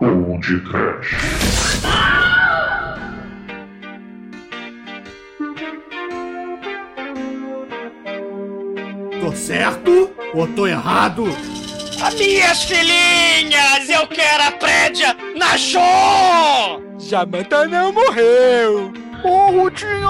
Ou de trash. Tô certo ou tô errado? As minhas filhinhas, eu quero a prédia na show! Jamanta não morreu! Oh, tinha...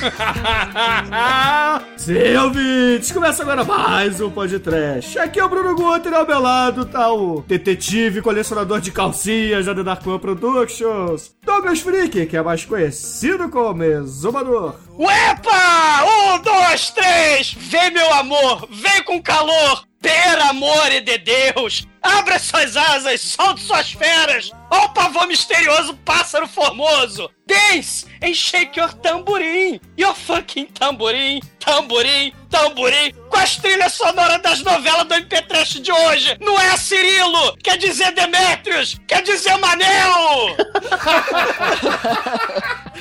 Sim, ouvintes, começa agora mais um podcast. Aqui é o Bruno Guter, ao meu lado tá o detetive colecionador de calcinhas da The Dark One Productions, Douglas Freak, que é mais conhecido como Exumador. Uepa! Um, dois, três! Vem, meu amor! Vem com calor! Per amor de Deus! Abra suas asas, solte suas feras! Ó o pavor misterioso pássaro formoso! Dance and shake your tamborim! Your fucking tamborim! Tamborim! Tamborim! Com as trilhas sonoras das novelas do MP Trash de hoje! Não é Cirilo! Quer dizer Demetrius! Quer dizer Manel!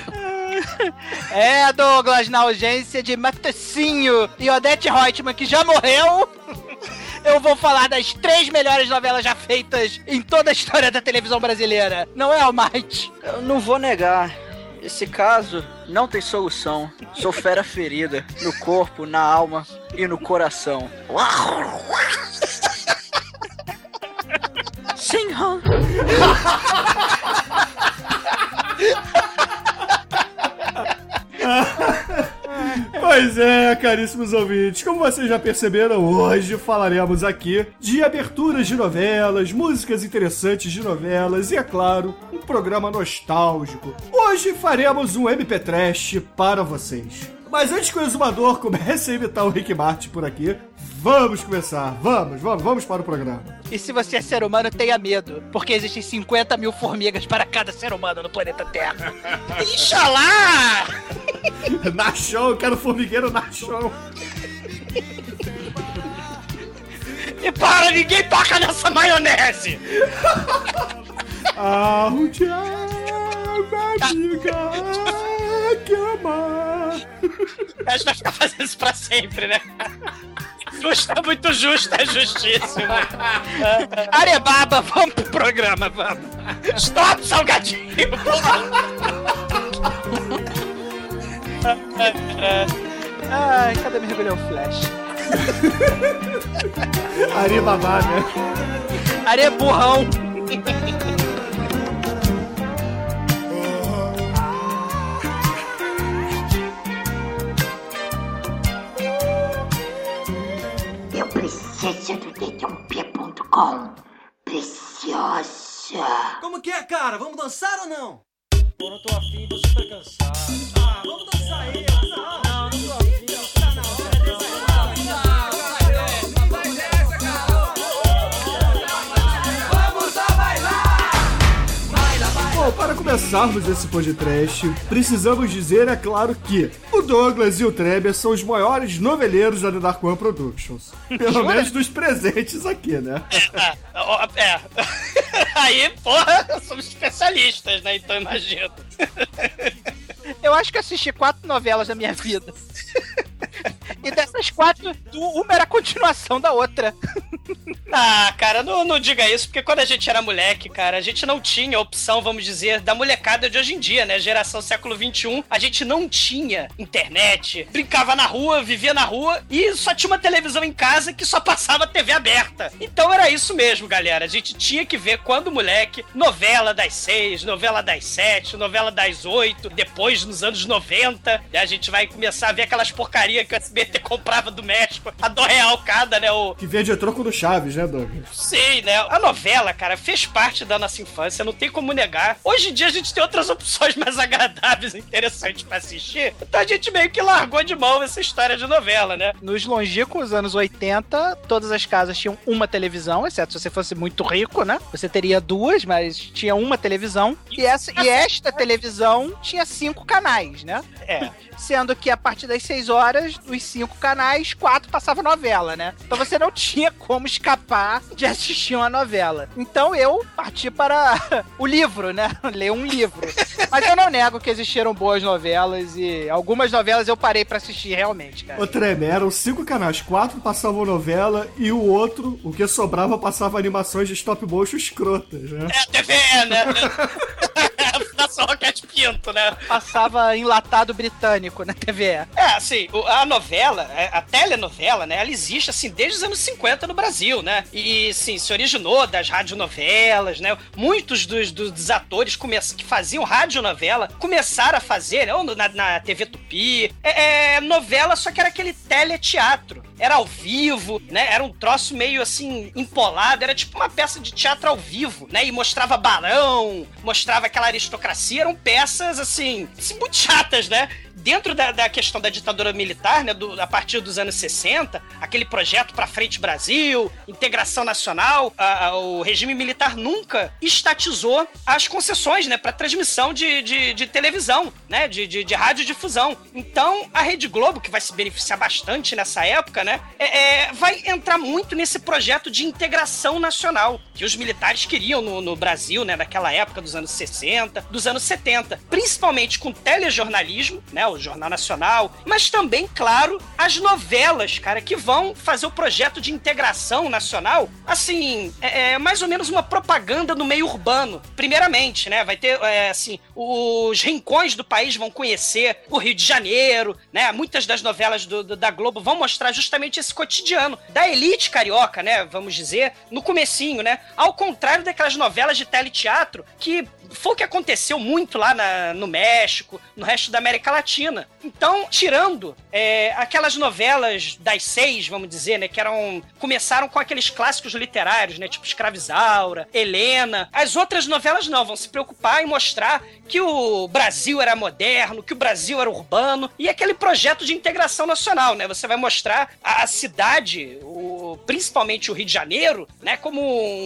É, Douglas, na ausência de Matocinho e Odete Reutemann, que já morreu, eu vou falar das três melhores novelas já feitas em toda a história da televisão brasileira. Não é, Almighty? Eu não vou negar. Esse caso não tem solução. Sou fera ferida no corpo, na alma e no coração. Sim, Han. Pois é, caríssimos ouvintes, como vocês já perceberam, hoje falaremos aqui de aberturas de novelas, músicas interessantes de novelas e, é claro, um programa nostálgico. Hoje faremos um MP Trash para vocês. Mas antes que o exumador comece a imitar o Rick Martin por aqui, vamos começar. Vamos, vamos, vamos para o programa. E se você é ser humano, tenha medo, porque existem 50 mil formigas para cada ser humano no planeta Terra. Inxalá! Na show, eu quero formigueiro na show. E para, ninguém toca nessa maionese! Ah, o diabo, amiga, que amar. A gente vai ficar fazendo isso pra sempre, né? Justo é muito justo, é justíssimo. Arebaba, vamos pro programa, vamos. Stop, salgadinho! Ai, cadê meu rebelião Flash? Aribabá, né? Areia dedãop.com. Preciosa. Como que é, cara? Vamos dançar ou não? Pô, não tô afim, tô super cansado. Ah, vamos dançar aí. Não, não começarmos esse podcast, precisamos dizer, é claro, que o Douglas e o Treber são os maiores noveleiros da The Dark One Productions. Pelo menos dos presentes aqui, né? É, ó, é. Aí, porra, somos especialistas, né? Então imagino. Eu acho que assisti quatro novelas na minha vida. E dessas quatro, uma era a continuação da outra. Ah, cara, não, não diga isso, porque quando a gente era moleque, cara, a gente não tinha a opção, vamos dizer, da molecada de hoje em dia, né? Geração século XXI, a gente não tinha internet, brincava na rua, vivia na rua e só tinha uma televisão em casa que só passava TV aberta. Então era isso mesmo, galera. A gente tinha que ver quando moleque, novela das seis, novela das sete, novela das oito, depois nos anos 90, e a gente vai começar a ver aquelas porcaria que o SBT comprava do México, a do real cada, né? O, Que vendia troco do Chaves, né, Douglas? Sei, né? A novela, cara, fez parte da nossa infância, não tem como negar. Hoje em dia a gente tem outras opções mais agradáveis e interessantes pra assistir, então a gente meio que largou de mão essa história de novela, né? Nos longínquos anos 80, todas as casas tinham uma televisão, exceto se você fosse muito rico, né? Você teria duas, mas tinha uma televisão. E, essa, e esta televisão tinha cinco canais, né? É. Sendo que a partir das 6 horas horas, os cinco canais, quatro passava novela, né? Então você não tinha como escapar de assistir uma novela. Então eu parti para o livro, né? Ler um livro. Mas eu não nego que existiram boas novelas e algumas novelas eu parei para assistir realmente, cara. Ô, Treme, eram cinco canais, quatro passavam novela e o outro, o que sobrava, passava animações de stop motion escrotas, né? É, TV, né? Fundação Roquete Pinto, né? Passava enlatado britânico na TV. É, assim, o- a novela, é, a telenovela, né, ela existe, assim, desde os anos 50 no Brasil, né? E, sim, se originou das radionovelas, né? Muitos dos, dos, atores que faziam radionovela começaram a fazer, né? Ou na, na TV Tupi. É, é, novela, só que era aquele teleteatro. Era ao vivo, né? Era um troço meio, assim, empolado. Era tipo uma peça de teatro ao vivo, né? E mostrava barão, mostrava aquela aristocracia. Eram peças, assim, assim, muito chatas, né? dentro da, da questão da ditadura militar, né, do- a partir dos anos 60, aquele projeto para frente Brasil, integração nacional, a- a- o regime militar nunca estatizou as concessões, né, para transmissão de, de, de televisão, né, de, de, de radiodifusão. Então, a Rede Globo, que vai se beneficiar bastante nessa época, né, é- é, vai entrar muito nesse projeto de integração nacional que os militares queriam no, no Brasil, né, naquela época dos anos 60, dos anos 70, principalmente com telejornalismo, né, o Jornal Nacional, mas também, claro, as novelas, cara, que vão fazer o projeto de integração nacional, assim, é, é mais ou menos uma propaganda no meio urbano, primeiramente, né, vai ter, é, assim, os rincões do país vão conhecer o Rio de Janeiro, né, muitas das novelas do- do- da Globo vão mostrar justamente esse cotidiano da elite carioca, né, vamos dizer, no comecinho, né, ao contrário daquelas novelas de teleteatro que foi o que aconteceu muito lá na- no México, no resto da América Latina. Então, tirando é, aquelas novelas das seis, vamos dizer, né, que eram começaram com aqueles clássicos literários, né, tipo Escravizaura, Helena. As outras novelas não vão se preocupar em mostrar que o Brasil era moderno, que o Brasil era urbano e aquele projeto de integração nacional, né? Você vai mostrar a cidade, o- principalmente o Rio de Janeiro, né, como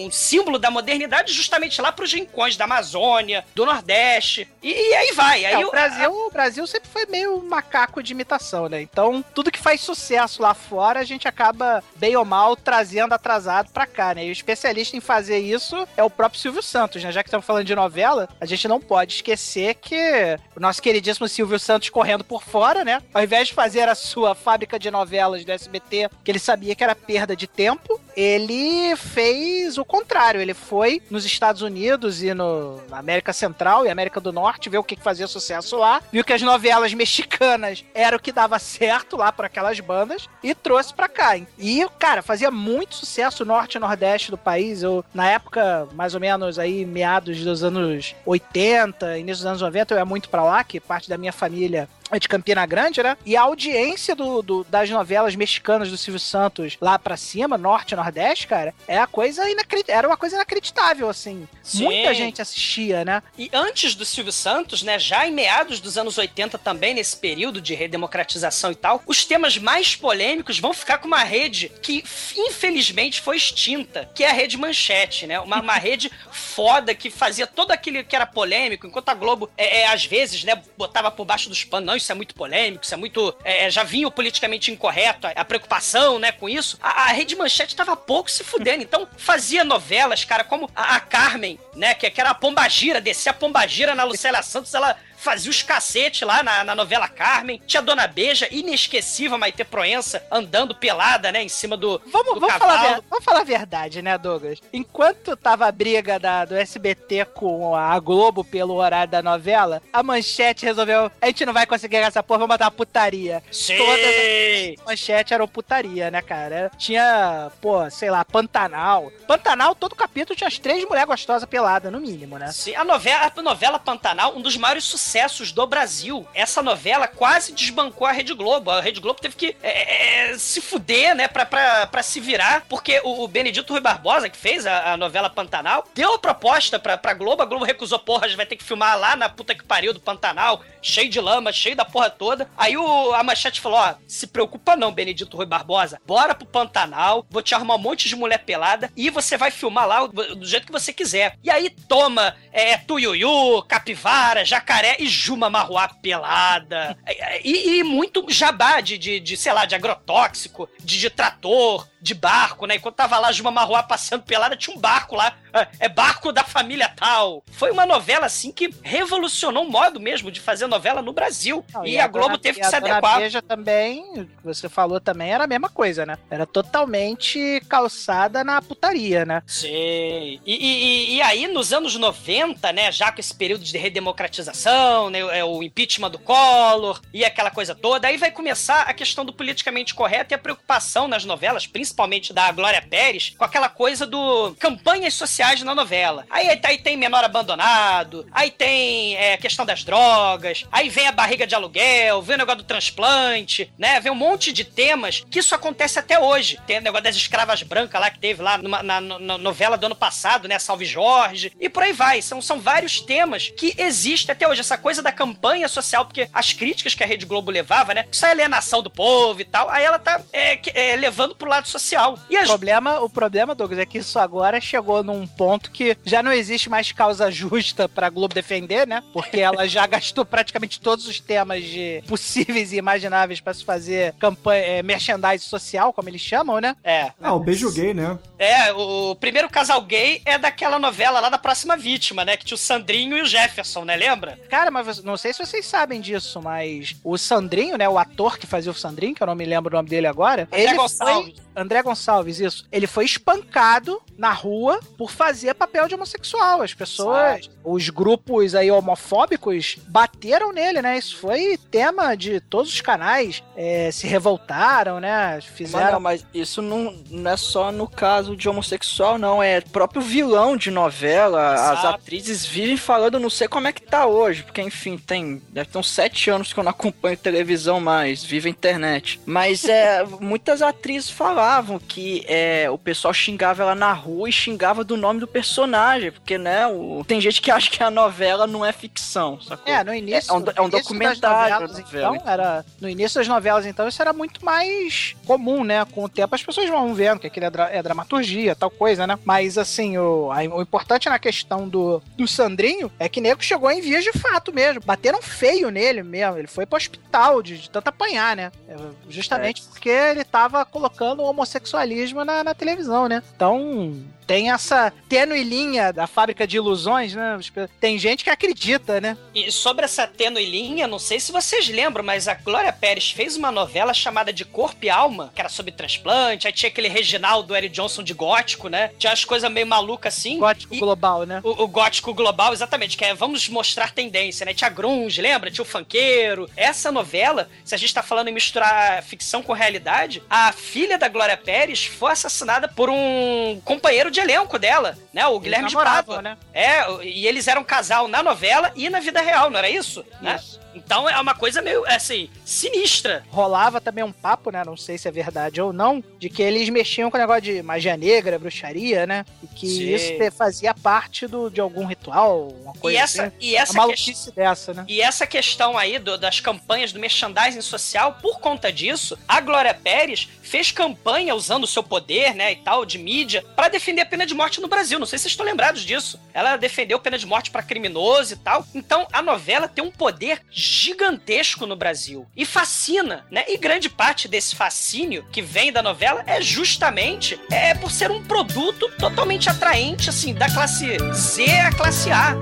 um símbolo da modernidade justamente lá para os rincões da Amazônia, do Nordeste. E, e aí vai. Aí É, o, Brasil, o Brasil sempre foi meio macaco de imitação, né? Então, tudo que faz sucesso lá fora, a gente acaba, bem ou mal, trazendo atrasado pra cá, né? E o especialista em fazer isso é o próprio Silvio Santos, né? Já que estamos falando de novela, a gente não pode esquecer que o nosso queridíssimo Silvio Santos correndo por fora, né? Ao invés de fazer a sua fábrica de novelas do SBT, que ele sabia que era perda de tempo, ele fez o contrário. Ele foi nos Estados Unidos e no, na América Central e América do Norte ver o que fazia sucesso lá, viu que as novelas mexicanas era o que dava certo lá para aquelas bandas e trouxe pra cá. E, cara, fazia muito sucesso norte e nordeste do país. Eu, na época, mais ou menos aí, meados dos anos 80, início dos anos 90, eu ia muito pra lá, que parte da minha família de Campina Grande, né? E a audiência do, do- das novelas mexicanas do Silvio Santos lá pra cima, norte nordeste, cara, é a coisa inacredit... era uma coisa inacreditável, assim. Sim. Muita gente assistia, né? E antes do Silvio Santos, né, já em meados dos anos 80 também, nesse período de redemocratização e tal, os temas mais polêmicos vão ficar com uma rede que, infelizmente, foi extinta, que é a Rede Manchete, né? Uma, uma rede foda que fazia todo aquilo que era polêmico, enquanto a Globo, é, é, às vezes, né, botava por baixo dos panos, não, isso é muito polêmico, isso é muito... é, já vinha o politicamente incorreto, a, a preocupação, né, com isso. A, a Rede Manchete tava pouco se fudendo, então fazia novelas, cara, como a, a Carmen, né, que, que era a Pombagira, descia a Pombagira na Lucélia Santos, ela fazia os cacetes lá na, na novela Carmen. Tinha a Dona Beija, inesquecível Maite Proença, andando pelada, né, em cima do, Vamos, do vamos, falar, cavalo. vamos falar a verdade, né, Douglas? Enquanto tava a briga da, do SBT com a Globo pelo horário da novela, a Manchete resolveu, a gente não vai conseguir essa porra, vamos botar uma putaria. Sim! Todas as manchete eram putaria, né, cara? Tinha, pô, sei lá, Pantanal. Pantanal, todo capítulo tinha as três mulheres gostosas peladas, no mínimo, né? Sim, a novela, a novela Pantanal, um dos maiores sucessos do Brasil. Essa novela quase desbancou a Rede Globo. A Rede Globo teve que é, é, se fuder, né, pra, pra, pra se virar, porque o, o Benedito Rui Barbosa, que fez a, a novela Pantanal, deu a proposta pra, pra Globo. A Globo recusou, porra, a gente vai ter que filmar lá na puta que pariu do Pantanal, cheio de lama, cheio da porra toda. Aí o, a Manchete falou: ó, se preocupa não, Benedito Rui Barbosa. Bora pro Pantanal, vou te arrumar um monte de mulher pelada e você vai filmar lá do jeito que você quiser. E aí toma é, tuiuiu, capivara, jacaré E Juma Marruá pelada. E, e muito jabá de, de, de, sei lá, de agrotóxico, de, de trator, de barco, né? Enquanto tava lá Juma Marruá passeando pelada, tinha um barco lá. É barco da família tal. Foi uma novela, assim, que revolucionou o modo mesmo de fazer novela no Brasil. Não, e, a, Globo Dona- teve e que se a adequar. Beija também, você falou também, era a mesma coisa, né? Era totalmente calçada na putaria, né? Sim. E, e- e aí, nos anos 90, né, já com esse período de redemocratização, né, é, o impeachment do Collor e aquela coisa toda, aí vai começar a questão do politicamente correto e a preocupação nas novelas, principalmente da Glória Pérez, com aquela coisa do campanhas sociais na novela. Aí, aí tem menor abandonado, aí tem é, questão das drogas, aí vem a barriga de aluguel, vem o negócio do transplante, né, vem um monte de temas que isso acontece até hoje. Tem o negócio das escravas brancas lá que teve lá numa- na, na novela do ano passado, né? Salve Jorge. E por aí vai. São, são vários temas que existem até hoje. Essa coisa da campanha social, porque as críticas que a Rede Globo levava, né? Isso é alienação do povo e tal. Aí ela tá é, é, levando pro lado social. E O as problema, o problema, Douglas, é que isso agora chegou num ponto que já não existe mais causa justa pra Globo defender, né? Porque ela já gastou praticamente todos os temas de possíveis e imagináveis pra se fazer campanha, é, merchandising social, como eles chamam, né? É. Ah, o beijo gay, né? É, o primeiro casal gay é daquela novela lá da próxima vítima, né? Que tinha o Sandrinho e o Jefferson, né? Lembra? Cara, mas não sei se vocês sabem disso, mas o Sandrinho, né, o ator que fazia o Sandrinho, que eu não me lembro o nome dele agora, André ele Gonçalves. foi André Gonçalves, isso. Ele foi espancado na rua por fazer papel de homossexual. As pessoas, os grupos aí homofóbicos bateram nele, né? Isso foi tema de todos os canais, é, se revoltaram, né? Mas Fizeram não, mas isso não, não é só no caso de homossexual, não. É próprio vilão de novela. As atrizes vivem falando, não sei como é que tá hoje, porque enfim, tem. Deve ter uns sete anos que eu não acompanho televisão mais, vivo a internet. Mas é, muitas atrizes falavam que é, o pessoal xingava ela na rua e xingava do nome do personagem, porque, né, o- tem gente que acha que a novela não é ficção, sacou? É, no início. É um- é um das documentário, novelas, novela. então, era, no início das novelas, então, isso era muito mais comum, né? Com o tempo as pessoas vão vendo que aquilo é, dra- é dramaturgia, tal coisa, né? Mas, assim, o, a- o importante na questão do, do Sandrinho é que nego chegou em vias de fato mesmo. Bateram feio nele mesmo. Ele foi pro hospital de, de tanto apanhar, né? É, Justamente porque ele tava colocando o homossexualismo na, na televisão, né? Então. Tem essa tênue linha da fábrica de ilusões, né? Tem gente que acredita, né? E sobre essa tênue linha, não sei se vocês lembram, mas a Glória Pérez fez uma novela chamada de Corpo e Alma, que era sobre transplante, aí tinha aquele Reginaldo Eric Johnson de gótico, né? Tinha umas coisas meio malucas assim. Gótico E- global, né? O, o gótico global, exatamente, que é vamos mostrar tendência, né? Tinha grunge, lembra? Tinha o funkeiro. Essa novela, se a gente tá falando em misturar ficção com realidade, a filha da Glória Pérez foi assassinada por um companheiro de elenco dela, né? O Guilherme de Pava. né? É, e eles eram casal na novela e na vida real, não era isso? Né? Isso. Então é uma coisa meio, assim, sinistra. Rolava também um papo, né? Não sei se é verdade ou não, de que eles mexiam com o negócio de magia negra, bruxaria, né? E que Sim. isso fazia parte do, de algum ritual, uma E coisa essa, assim. e essa questão. maluquice dessa, né? E essa questão aí do- das campanhas do merchandising social, por conta disso, a Glória Pérez fez campanha usando o seu poder, né, e tal, de mídia, pra defender a pena de morte no Brasil. Não sei se vocês estão lembrados disso. Ela defendeu pena de morte pra criminoso e tal. Então, a novela tem um poder gigantesco no Brasil. E fascina, né? E grande parte desse fascínio que vem da novela é justamente é por ser um produto totalmente atraente, assim, da classe Z à classe A.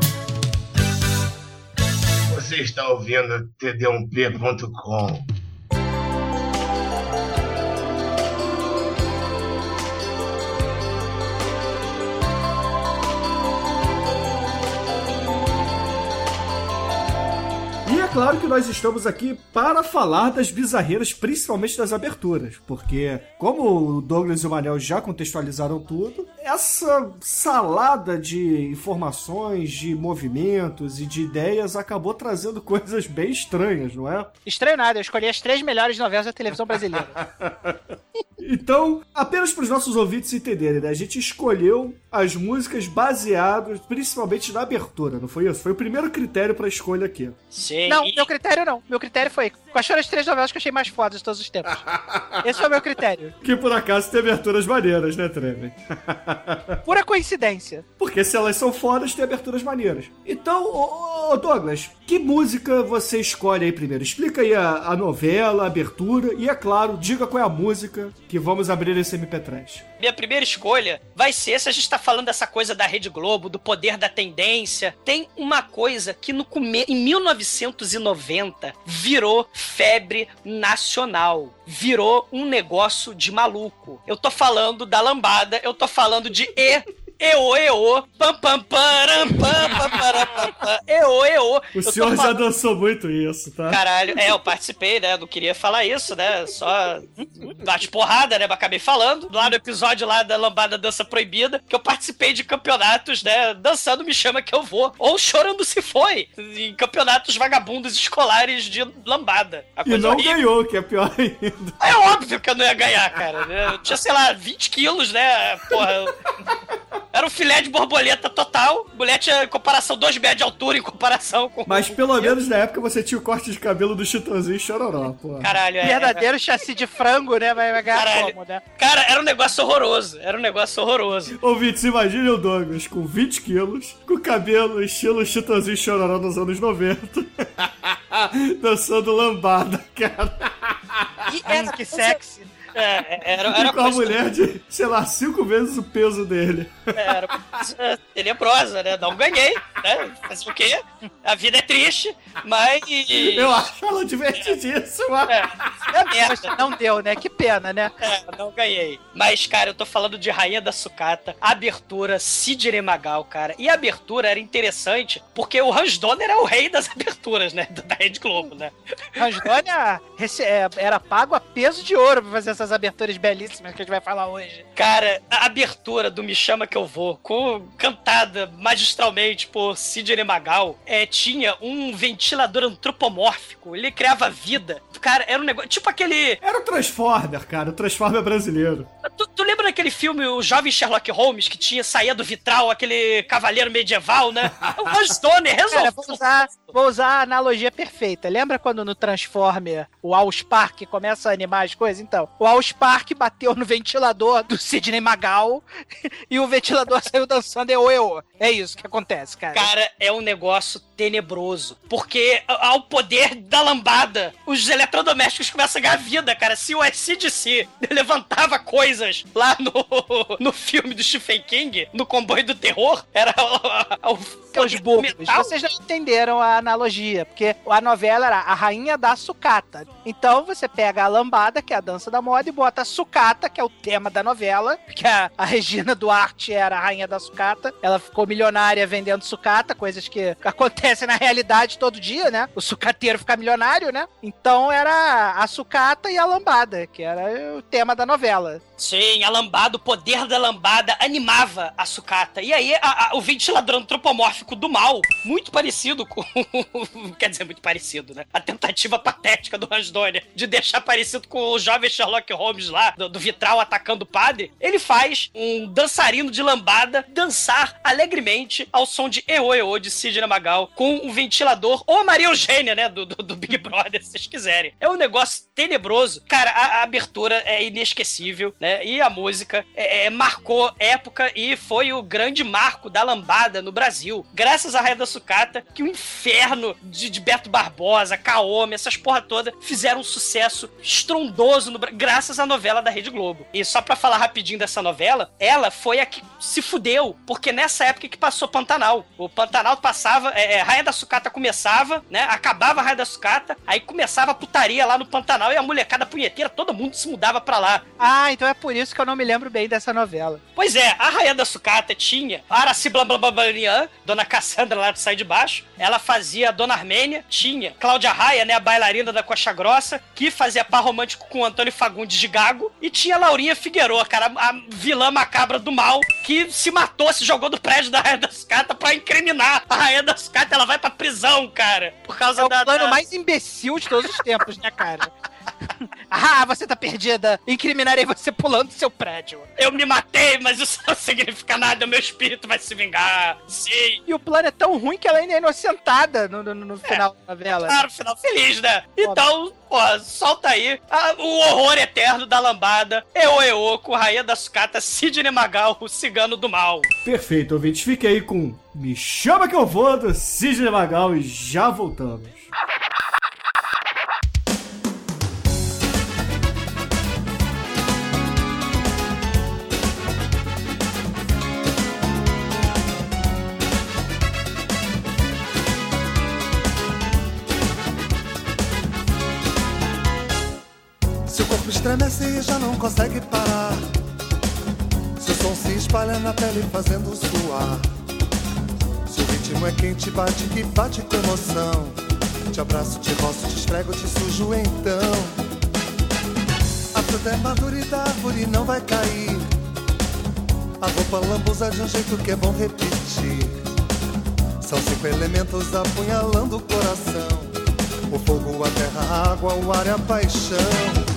Você está ouvindo td1p.com. claro que nós estamos aqui para falar das bizarreiras, principalmente das aberturas, porque, como o Douglas e o Manel já contextualizaram tudo, essa salada de informações, de movimentos e de ideias acabou trazendo coisas bem estranhas, não é? Estranho nada, eu escolhi as três melhores novelas da televisão brasileira. Então, apenas para os nossos ouvintes entenderem, né? A gente escolheu as músicas baseadas principalmente na abertura, não foi isso? Foi o primeiro critério para escolha aqui. Sim. Não, e- meu critério não. Meu critério foi quais foram as três novelas que eu achei mais fodas de todos os tempos. Esse foi o meu critério. Que por acaso tem aberturas maneiras, né, Trevor? Pura coincidência. Porque se elas são fodas, tem aberturas maneiras. Então, ô, ô, Douglas, que música você escolhe aí primeiro? Explica aí a, a novela, a abertura e, é claro, diga qual é a música que vamos abrir esse MP3. Minha primeira escolha vai ser, se a gente tá falando dessa coisa da Rede Globo, do poder da tendência, tem uma coisa que no come... em 1990 virou febre nacional. Virou um negócio de maluco. Eu tô falando da lambada, eu tô falando de E. Eô, eô, pam, pam, param, pam, pam, param, pam, pam. O Eu tô senhor já dançou muito isso, tá? Caralho, é, eu participei, né? Não queria falar isso, né? Só bate porrada, né? Mas acabei falando. Lá no episódio lá da Lambada Dança Proibida, que eu participei de campeonatos, né? Dançando Me Chama Que Eu Vou. Ou Chorando Se Foi. Em campeonatos vagabundos escolares de lambada. E não horrível. ganhou, que é pior ainda. É óbvio que eu não ia ganhar, cara. Eu tinha, sei lá, 20 quilos, né? Porra. Era um filé de borboleta total. Mulher tinha em comparação 2 metros de altura em comparação com. Mas pelo menos na época você tinha o corte de cabelo do Chitãozinho e Chororó, pô. Caralho, é. Verdadeiro chassi de frango, né? Vai vai ganhar Caralho. como, né? Cara, era um negócio horroroso. Era um negócio horroroso. Ouvintes, imagine o Douglas com 20 quilos, com cabelo estilo Chitãozinho e Chororó nos anos 90, dançando lambada, cara. E era que sexy. É, era, era E com a coisa- mulher de, sei lá, cinco vezes o peso dele. Era coisa tenebrosa, né? Não ganhei, né? Fazer o quê? A vida é triste, mas. Eu acho ela divertidíssima. É, é merda. Não deu, né? Que pena, né? É, não ganhei. Mas, cara, eu tô falando de Rainha da Sucata, abertura Sidney Magal, cara. E a abertura era interessante, porque o Hans Donner é o rei das aberturas, né? Da Rede Globo, né? Rangdônia rece- é, era pago a peso de ouro pra fazer essas aberturas belíssimas que a gente vai falar hoje. Cara, a abertura do Me Chama Que Eu Vou, com, cantada magistralmente por Sidney Magal, é, tinha um ventilador antropomórfico, ele criava vida. Cara, era um negócio. Tipo aquele. Era o Transformer, cara, o Transformer brasileiro. Tu, tu lembra daquele filme, o Jovem Sherlock Holmes, que tinha saía do vitral, aquele cavaleiro medieval, né? O Hans Donner Cara, resolveu. vou usar, vou usar a analogia perfeita. Lembra quando no Transformer o Allspark começa a animar as coisas? Então, o Allspark bateu no ventilador do Sidney Magal e o ventilador saiu dançando eu, eu. É isso que acontece, cara. Cara, é um negócio tenebroso. Porque ao poder da lambada, os eletrodomésticos começam a ganhar vida, cara. Se o SCDC levantava coisas lá no, no filme do Stephen King, no comboio do terror, era o, o, Seus poder bobos, vocês não entenderam a analogia, porque a novela era a rainha da sucata. Então você pega a lambada, que é a dança da e bota a sucata, que é o tema da novela, que a, a Regina Duarte era a rainha da sucata. Ela ficou milionária vendendo sucata, coisas que acontecem na realidade todo dia, né? O sucateiro fica milionário, né? Então era a sucata e a lambada, que era o tema da novela. Sim, a lambada, o poder da lambada animava a sucata. E aí, a- a- o ventilador antropomórfico do mal, muito parecido com. Quer dizer, muito parecido, né? A tentativa patética do Donner de deixar parecido com o jovem Sherlock Holmes lá, do, do vitral atacando o padre. Ele faz um dançarino de lambada dançar alegremente ao som de Eô Eô de Sidney Magal com um ventilador, ou a Maria Eugênia, né? Do, do, do Big Brother, se vocês quiserem. É um negócio tenebroso. Cara, a, a abertura é inesquecível, né? E a música é, é, marcou época e foi o grande marco da lambada no Brasil. Graças a Raia da Sucata, que o inferno de, de Beto Barbosa, Kaome, essas porra toda, fizeram um sucesso estrondoso no Bra- graças à novela da Rede Globo. E só pra falar rapidinho dessa novela, ela foi a que se fudeu, porque nessa época que passou Pantanal. O Pantanal passava, é, é, Raia da Sucata começava, né? Acabava a Raia da Sucata, aí começava a putaria lá no Pantanal e a molecada punheteira, todo mundo se mudava pra lá. Ah, então é por isso que eu não me lembro bem dessa novela. Pois é, a Rainha da Sucata tinha a Araci Blambambanian, Dona Cassandra lá do Sai de Baixo. Ela fazia a Dona Armênia. Tinha Cláudia Raia, né, a bailarina da Coxa Grossa, que fazia par romântico com o Antônio Fagundes de Gago. E tinha a Laurinha Figueroa, cara, a vilã macabra do mal, que se matou, se jogou do prédio da Rainha da Sucata pra incriminar a Rainha da Sucata. Ela vai pra prisão, cara, por causa É o da... plano da- mais imbecil de todos os tempos, né, cara? Ah, você tá perdida. Incriminarei você pulando do seu prédio. Eu me matei, mas isso não significa nada. O meu espírito vai se vingar. Sim. E o plano é tão ruim que ela ainda é inocentada no, no, no final da novela. Claro, final feliz, né? Então, pô, solta aí ah, o horror eterno da lambada. Eo Eoco, Rainha da Sucata, Sidney Magal, o cigano do mal. Perfeito, ouvintes. Fique aí com Me Chama Que Eu Vou, do Sidney Magal, e já voltamos. Não consegue parar. Seu som se espalha na pele fazendo suar. Seu ritmo é quente, bate que bate com emoção. Te abraço, te roço, te esfrego, te sujo então. A fruta é madura e da árvore não vai cair. A roupa lambuza de um jeito que é bom repetir. São cinco elementos apunhalando o coração. O fogo, a terra, a água, o ar e a paixão.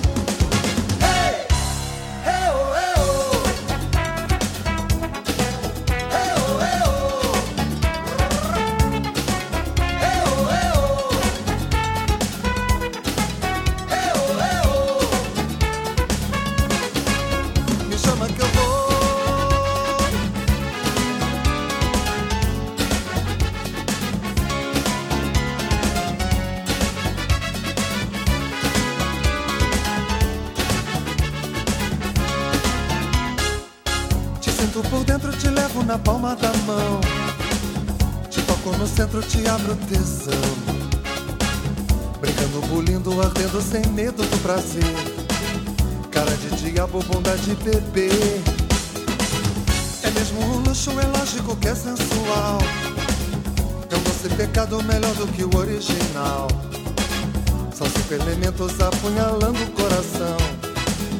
Centro, te abro tesão. Brincando, bulindo, ardendo sem medo do prazer. Cara de diabo, bondade de bebê. É mesmo um luxo, é lógico que é sensual. É um doce pecado melhor do que o original. São cinco elementos apunhalando o coração: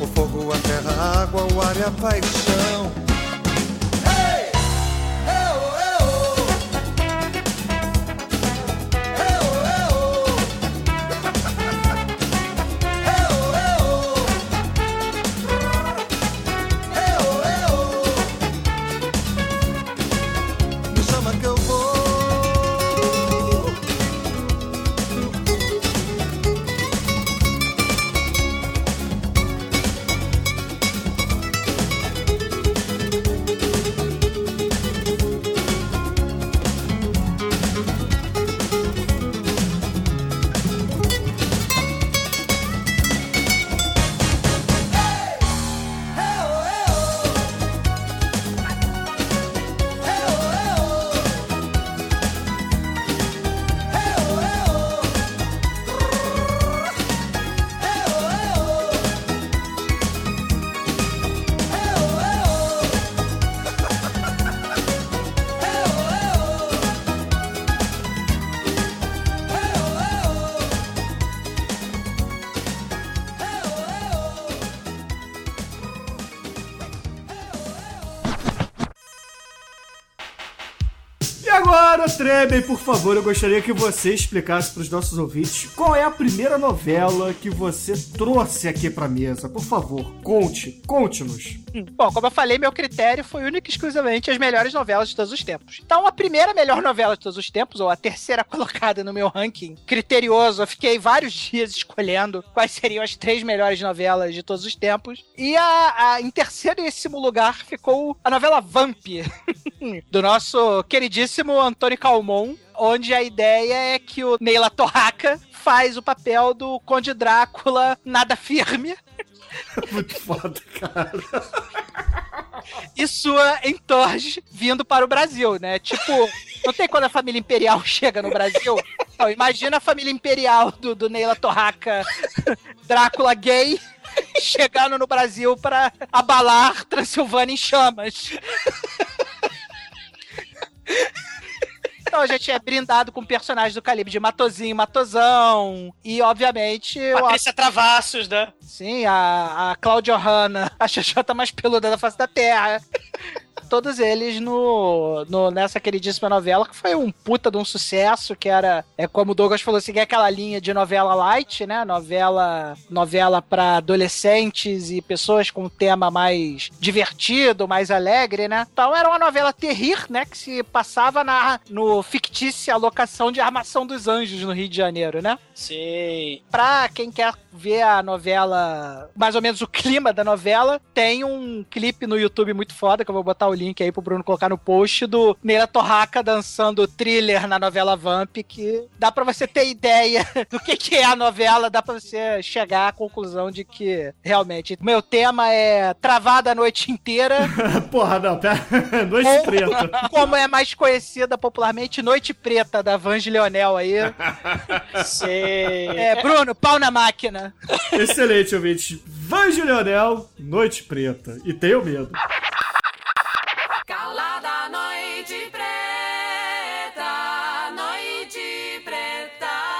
o fogo, a terra, a água, o ar e a paixão. Tremem, por favor, eu gostaria que você explicasse para os nossos ouvintes qual é a primeira novela que você trouxe aqui pra mesa. Por favor, conte, conte-nos. Bom, como eu falei, meu critério foi único e exclusivamente as melhores novelas de todos os tempos. Então, a primeira melhor novela de todos os tempos, ou a terceira colocada no meu ranking criterioso, eu fiquei vários dias escolhendo quais seriam as três melhores novelas de todos os tempos. E a, a- em terceiríssimo lugar ficou a novela Vamp, do nosso queridíssimo Antônio Calmon, onde a ideia é que o Neila Torraca faz o papel do Conde Drácula nada firme, Muito foda, cara. e sua entorge vindo para o Brasil, né? Tipo, não tem quando a família imperial chega no Brasil? Não, imagina a família imperial do, do Neila Torraca, Drácula gay, chegando no Brasil para abalar Transilvânia em chamas. Então a gente é brindado com personagens do calibre de Matozinho, Matozão. E, obviamente, o Patrícia Travassos, né? Sim, a, a Cláudia Hanna, a xoxota mais peluda da face da Terra. Todos eles no, no, nessa queridíssima novela, que foi um puta de um sucesso, que era, é como o Douglas falou, seguir aquela linha de novela light, né? Novela, novela para adolescentes e pessoas com um tema mais divertido, mais alegre, né? Então era uma novela terrir, né? Que se passava na, no fictícia locação de Armação dos Anjos no Rio de Janeiro, né? Sim. Pra quem quer ver a novela, mais ou menos o clima da novela, tem um clipe no YouTube muito foda, que eu vou botar o link aí pro Bruno colocar no post, do Neira Torraca dançando thriller na novela Vamp, que dá pra você ter ideia do que, que é a novela, dá pra você chegar à conclusão de que, realmente, meu tema é travada a noite inteira, Porra, não, pera. Noite Ou- preta. como é mais conhecida popularmente, Noite Preta, da Vange Leonel aí. Sim. É. é, Bruno, pau na máquina. Excelente, ouvinte. Vanjo Leonel, Noite Preta. E tenho medo. Calada Noite Preta, Noite Preta.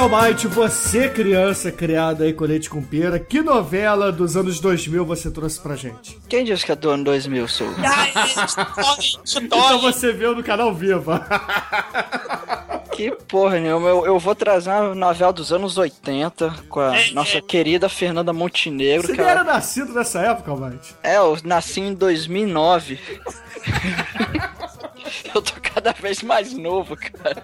Almighty, você criança criada aí com leite com pera, que novela dos anos 2000 você trouxe pra gente? Quem disse que é do ano 2000, sou? Então você viu no canal Viva. Que porra nenhuma. Eu, eu vou trazer uma novela dos anos 80 com a nossa querida Fernanda Montenegro. Você que ela- era nascido nessa época, Almighty? É, eu nasci em 2009. eu tô cada vez mais novo, cara.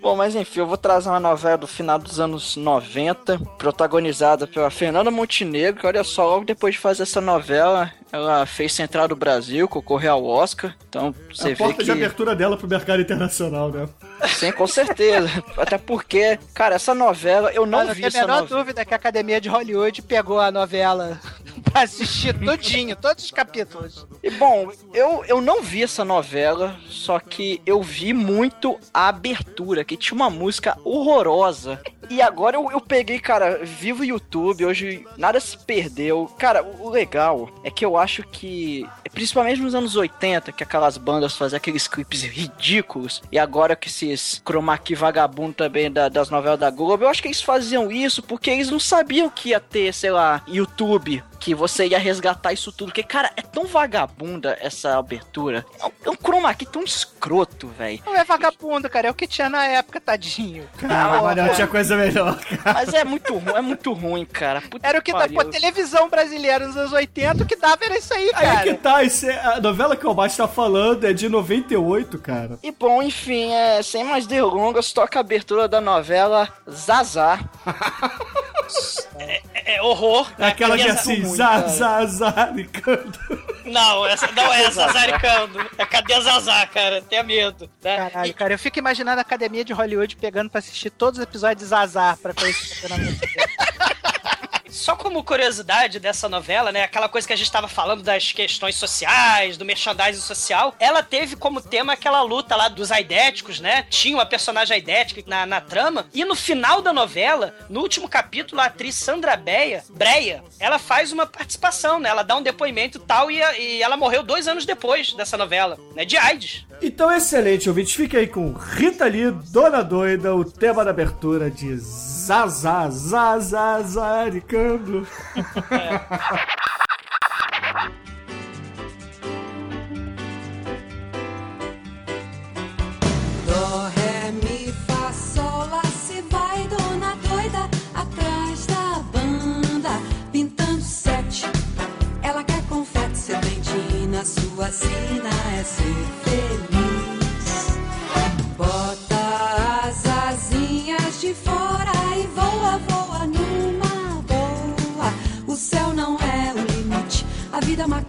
Bom, mas enfim, eu vou trazer uma novela do final dos anos 90, protagonizada pela Fernanda Montenegro, que olha só, logo depois de fazer essa novela, ela fez Central do Brasil, concorreu ao Oscar. Então, você a vê porta que... de abertura dela pro mercado internacional, né? Sim, com certeza. Até porque, cara, essa novela, eu não não vi tem a menor novela. dúvida que a Academia de Hollywood pegou a novela pra assistir tudinho, todos os capítulos. E bom, eu, eu não vi essa novela, só que eu vi muito a abertura, que tinha uma música horrorosa. E agora eu, eu peguei, cara, vivo YouTube, hoje nada se perdeu. Cara, o, o legal é que eu acho que, principalmente nos anos 80, que aquelas bandas faziam aqueles clipes ridículos, e agora que esses chroma key vagabundo também da- das novelas da Globo, eu acho que eles faziam isso porque eles não sabiam que ia ter, sei lá, YouTube, que você ia resgatar isso tudo. Porque, cara, é tão vagabunda essa abertura. É um, é um chroma key tão escroto, velho. Não é vagabundo, cara, é o que tinha na época, tadinho. Ah, Manel, tinha coisa melhor, cara. Mas é muito ruim, é muito ruim, cara. Puta Era o que da pariu. pô, televisão brasileira nos anos 80, o que dava era isso aí, Aí cara. que tá, isso é- a novela que o Almighty tá falando é de 98, cara. E bom, enfim, é, sem mais delongas, toca a abertura da novela Zazá. É, é horror. É aquela que é assim, ruim, zá, cara. zá, zaricando. Não, essa não é Zazaricando. É cadê Zazá, cara? Tenha medo. Né? Caralho, cara, eu fico imaginando a Academia de Hollywood pegando pra assistir todos os episódios de Zazar pra conhecer o Só como curiosidade dessa novela, né? Aquela coisa que a gente tava falando das questões sociais, do merchandising social, ela teve como tema aquela luta lá dos aidéticos, né? Tinha uma personagem aidética na, na trama. E no final da novela, no último capítulo, a atriz Sandra Beia, Breia, ela faz uma participação, né? Ela dá um depoimento tal, e, e ela morreu dois anos depois dessa novela, né? De AIDS. Então, excelente, ouvinte. Fica aí com Rita Lee, Dona Doida, o tema da abertura de Zazá, Zazá,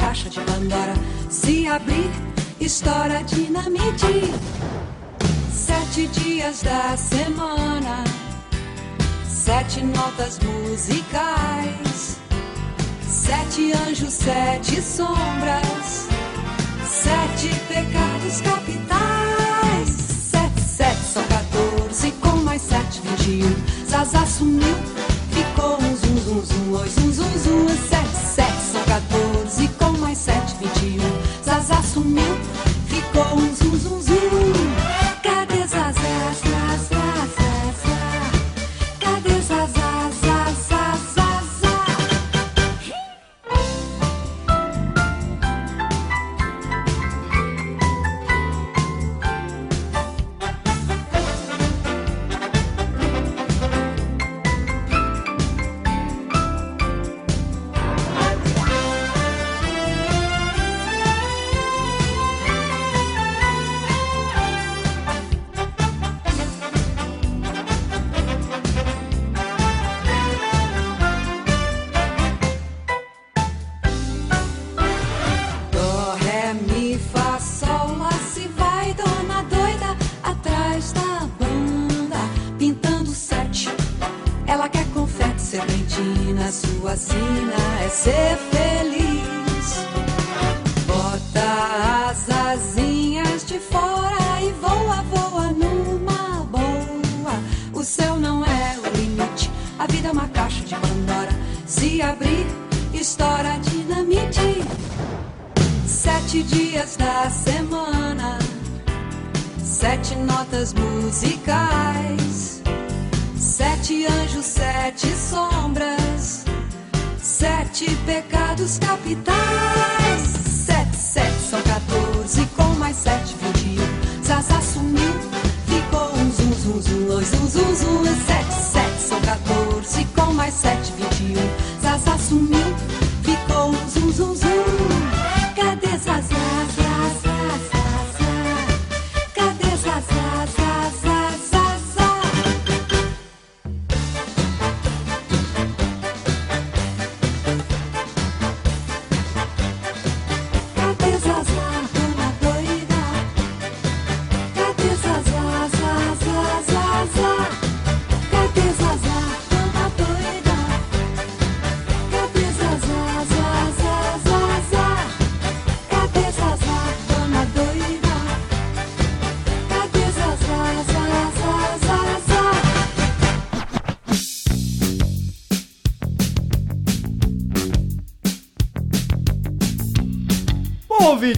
caixa de Pandora. Se abrir, estoura dinamite. Sete dias da semana, sete notas musicais, sete anjos, sete sombras, sete pecados capitais. Sete, sete são 14, com mais sete, 21. Zaza sumiu, um zum, zum, oi, zum, zum, zum. Sete, sete são 14, com mais sete, 21. Zaza sumiu, ficou um zum, zum, zum.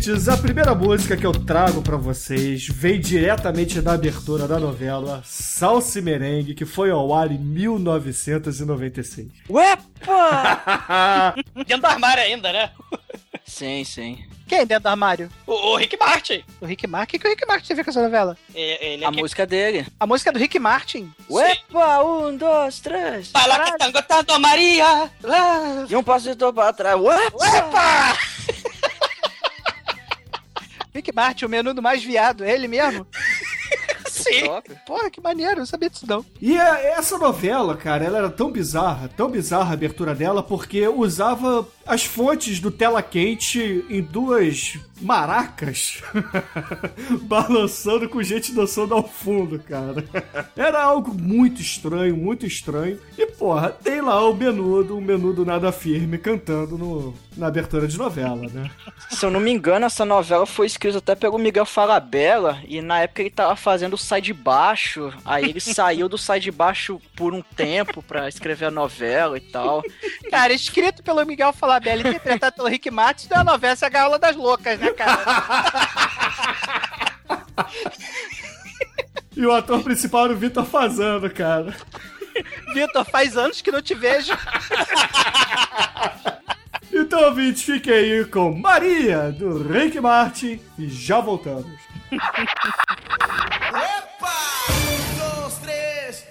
Ouvintes, a primeira música que eu trago pra vocês vem diretamente da abertura da novela Salsa e Merengue, que foi ao ar em 1996. Uepa! Dentro do armário ainda, né? sim, sim. Quem é dentro do armário? O, o Rick Martin. O Rick Martin? O que, que o Rick Martin tem a ver com essa novela? É- Ele A aqui- música dele. A música é do Rick Martin. Uepa! Um, dois, três. Fala que tango tanto Maria. Lá. E um passito pra trás. Uepa! Epa! Rick Martin, o menudo mais viado, é ele mesmo? Sim. Top. Porra, que maneiro, eu não sabia disso não. E a- essa novela, cara, ela era tão bizarra, tão bizarra a abertura dela, porque usava as fontes do tela quente em duas maracas balançando com gente dançando ao fundo, cara. Era algo muito estranho, muito estranho. E, porra, tem lá o menudo, o menudo nada firme, cantando no, na abertura de novela, né? Se eu não me engano, essa novela foi escrita até pelo Miguel Falabella. E na época ele tava fazendo o Sai de Baixo. Aí ele saiu do Sai de Baixo por um tempo pra escrever a novela e tal. Cara, escrito pelo Miguel Falabella e interpretado pelo Rick Martin, isso é a novela essa é a Gaiola das Loucas, né, cara? E o ator principal era o Vitor Fazano, cara. Vitor, faz anos que não te vejo. Então, ouvintes, fiquem aí com Maria, do Rick Martin, e já voltamos.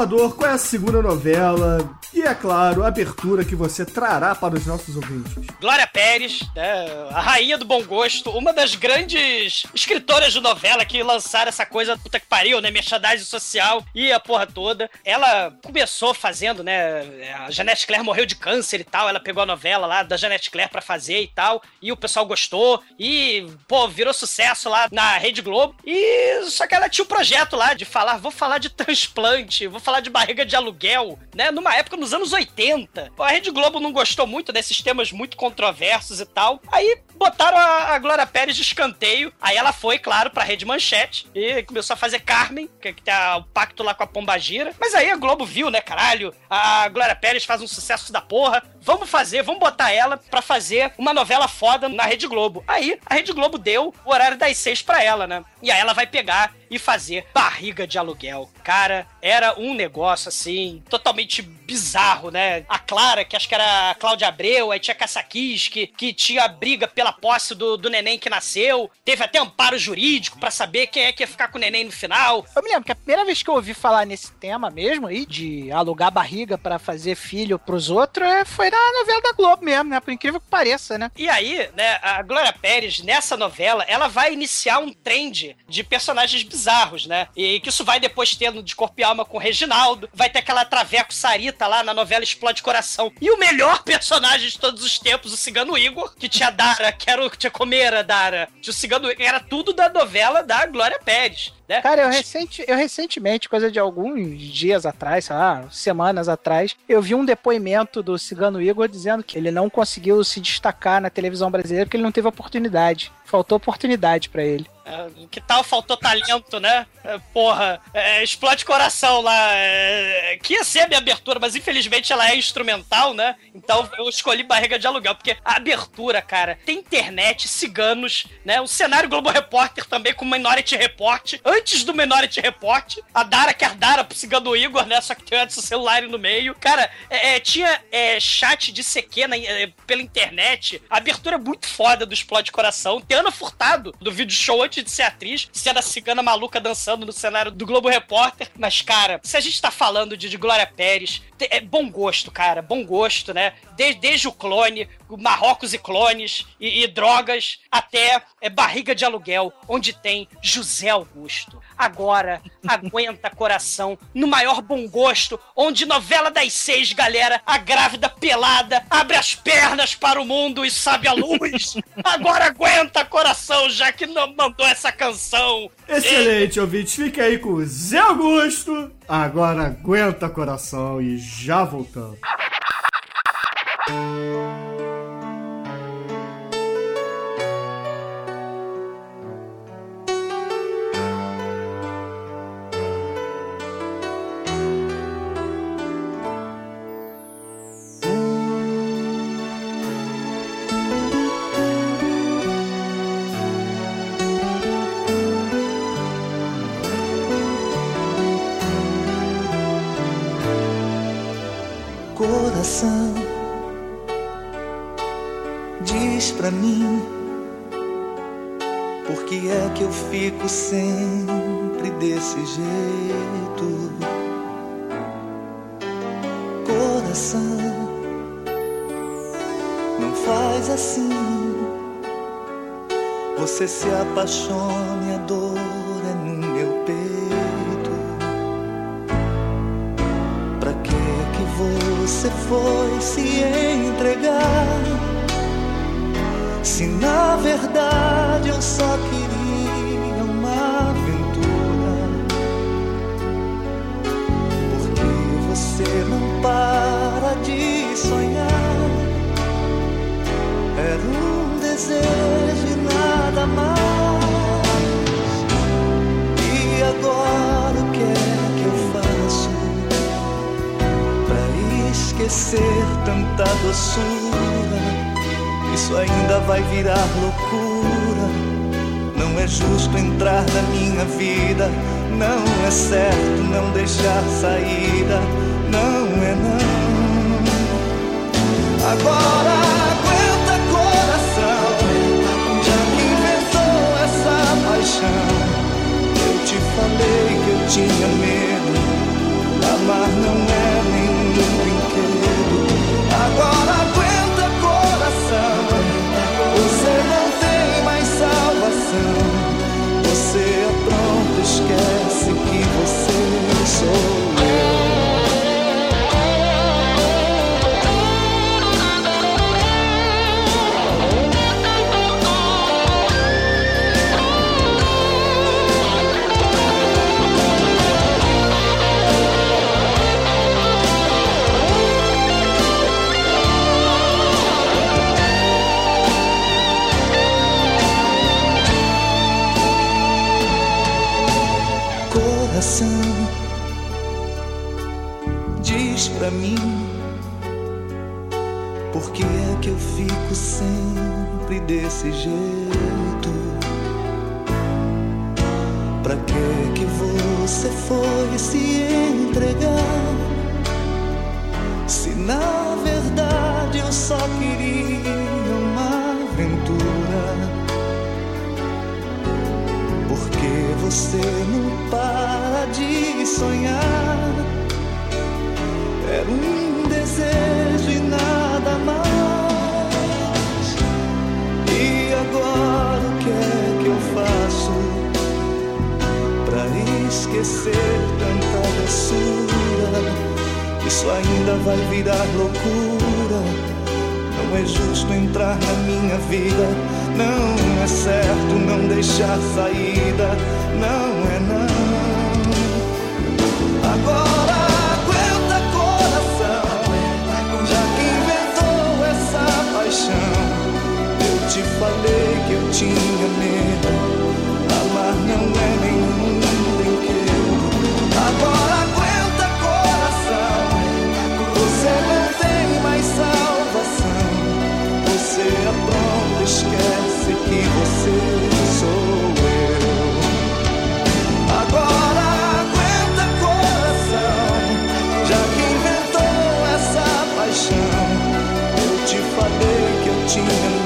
Exumador, qual é a segunda novela? É claro, a abertura que você trará para os nossos ouvintes. Glória Pérez, né, a rainha do bom gosto, uma das grandes escritoras de novela que lançaram essa coisa puta que pariu, né, merchandising social e a porra toda. Ela começou fazendo, né, a Janete Claire morreu de câncer e tal, ela pegou a novela lá da Janete Claire pra fazer e tal, e o pessoal gostou e, pô, virou sucesso lá na Rede Globo. E só que ela tinha um projeto lá de falar, vou falar de transplante, vou falar de barriga de aluguel, né, numa época nos anos 80. Pô, a Rede Globo não gostou muito desses temas muito controversos e tal. Aí botaram a, Glória Pérez de escanteio. Aí ela foi, claro, pra Rede Manchete e começou a fazer Carmen, que, tem a- o pacto lá com a Pombagira. Mas aí a Globo viu, né, caralho? A Glória Pérez faz um sucesso da porra. Vamos fazer, vamos botar ela pra fazer uma novela foda na Rede Globo. Aí a Rede Globo deu o horário das seis pra ela, né? E aí ela vai pegar e fazer barriga de aluguel. Cara, era um negócio assim, totalmente bizarro, né? A Clara, que acho que era a Cláudia Abreu, aí tinha Caçaquis, que, que tinha briga pela posse do, do neném que nasceu. Teve até amparo jurídico pra saber quem é que ia ficar com o neném no final. Eu me lembro que a primeira vez que eu ouvi falar nesse tema mesmo aí, de alugar barriga pra fazer filho pros outros, é, foi na novela da Globo mesmo, né? Por incrível que pareça, né? E aí, né, a Glória Pérez, nessa novela, ela vai iniciar um trend de personagens bizarros, né? E que isso vai depois tendo de corpo e alma com Reginaldo, vai ter aquela Traveco Sarita lá na novela Explode Coração. E o melhor personagem de todos os tempos, o Cigano Igor, que tinha Dara, que era o que tinha Comeira Dara, tinha o Cigano era tudo da novela da Glória Pérez. Né? Cara, eu, recente, eu recentemente, coisa de alguns dias atrás, sei lá, semanas atrás, eu vi um depoimento do Cigano Igor dizendo que ele não conseguiu se destacar na televisão brasileira porque ele não teve oportunidade. Faltou oportunidade pra ele. É, que tal faltou talento, né? É, porra, é, explode coração lá. é, que ia ser a minha abertura, mas infelizmente ela é instrumental, né? Então eu escolhi barriga de aluguel, porque a abertura, cara, tem internet, ciganos, né? O cenário Globo Repórter também com Minority Report. Antes do Minority Report, a Dara quer Dara pro cigano Igor, né? Só que tem antes o celular no meio. Cara, é, é, tinha chat de CQ pela internet. A abertura é muito foda do Explode Coração. Tem Ana Furtado, do vídeo show antes de ser atriz, sendo a cigana maluca dançando no cenário do Globo Repórter. Mas, cara, se a gente tá falando de, de Glória Pérez, é bom gosto, cara, bom gosto, né? De- desde o clone, Marrocos e clones e, e drogas, até é, barriga de aluguel, onde tem José Augusto. Agora, aguenta coração, no maior bom gosto, onde novela das seis, galera, a grávida pelada abre as pernas para o mundo e sabe a luz. Agora aguenta coração, já que não mandou essa canção. Excelente, ouvintes. Fique aí com o Zé Augusto. Agora aguenta coração e já voltamos. Mim, por que é que eu fico sempre desse jeito? Coração, não faz assim. Você se apaixone, a dor é no meu peito. Pra que que você foi se entregar? Se na verdade eu só queria uma aventura. Porque você não para de sonhar. Era um desejo e nada mais. E agora o que é que eu faço pra esquecer tanta doçura? Isso ainda vai virar loucura. Não é justo entrar na minha vida. Não é certo não deixar saída. Não é não. Agora aguenta coração. Já que inventou essa paixão. Eu te falei que eu tinha medo. Amar não é esquecer tanta doçura? Isso ainda vai virar loucura. Não é justo entrar na minha vida. Não é certo não deixar saída. Não é não. Agora aguenta coração. Já que inventou essa paixão. Eu te falei que eu tinha medo. Falei que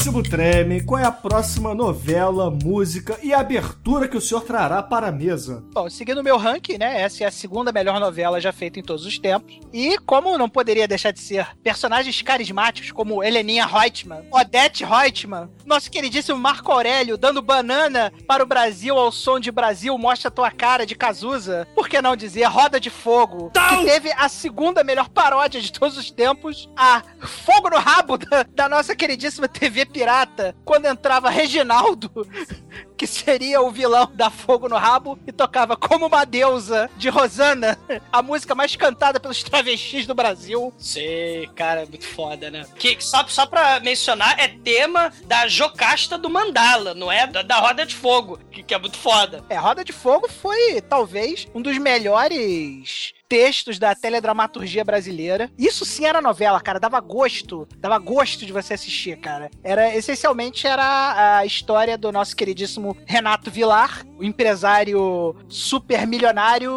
Caríssimo Treme, qual é a próxima novela, música e abertura que o senhor trará para a mesa? Bom, seguindo o meu ranking, né? Essa é a segunda melhor novela já feita em todos os tempos. E como não poderia deixar de ser, personagens carismáticos como Heleninha Reutemann, Odete Reutemann, nosso queridíssimo Marco Aurélio dando banana para o Brasil ao som de Brasil, mostra tua cara de Cazuza. Por que não dizer Roda de Fogo, que teve a segunda melhor paródia de todos os tempos, a Fogo no Rabo da, da nossa queridíssima TV pirata quando entrava Reginaldo, que seria o vilão da Fogo no Rabo, e tocava Como uma Deusa de Rosana, a música mais cantada pelos travestis do Brasil. Sei, cara, muito foda, né? Que só, só pra mencionar, é tema da Jocasta do Mandala, não é? Da, da Roda de Fogo, que, que é muito foda. É, Roda de Fogo foi talvez um dos melhores textos da teledramaturgia brasileira. Isso sim era novela, cara, dava gosto, dava gosto de você assistir, cara. Era essencialmente era a história do nosso queridíssimo Renato Vilar, o empresário super milionário,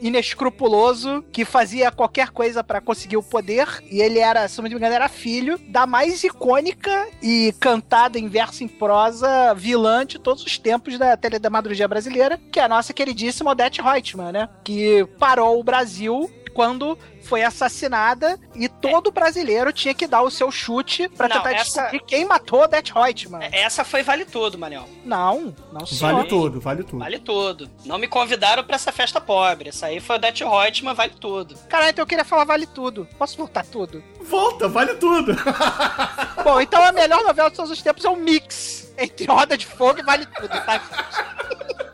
inescrupuloso, que fazia qualquer coisa para conseguir o poder, e ele era, se não me engano, era filho da mais icônica e cantada em verso em prosa vilã de todos os tempos da teledramaturgia brasileira, que é a nossa queridíssima Odete Reutemann, né? Que parou o Brasil quando foi assassinada e todo brasileiro tinha que dar o seu chute pra Não, tentar essa- descobrir quem matou Odete Reutemann. Essa foi Vale Tudo, Manel. Não, não só. Vale tudo, vale tudo. Vale tudo. Não me convidaram pra essa festa pobre. Essa aí foi o Dete Reutemann, vale tudo. Caralho, então eu queria falar vale tudo. Posso voltar tudo? Volta, vale tudo. Bom, então a melhor novela de todos os tempos é um mix entre Roda de Fogo e Vale Tudo, tá?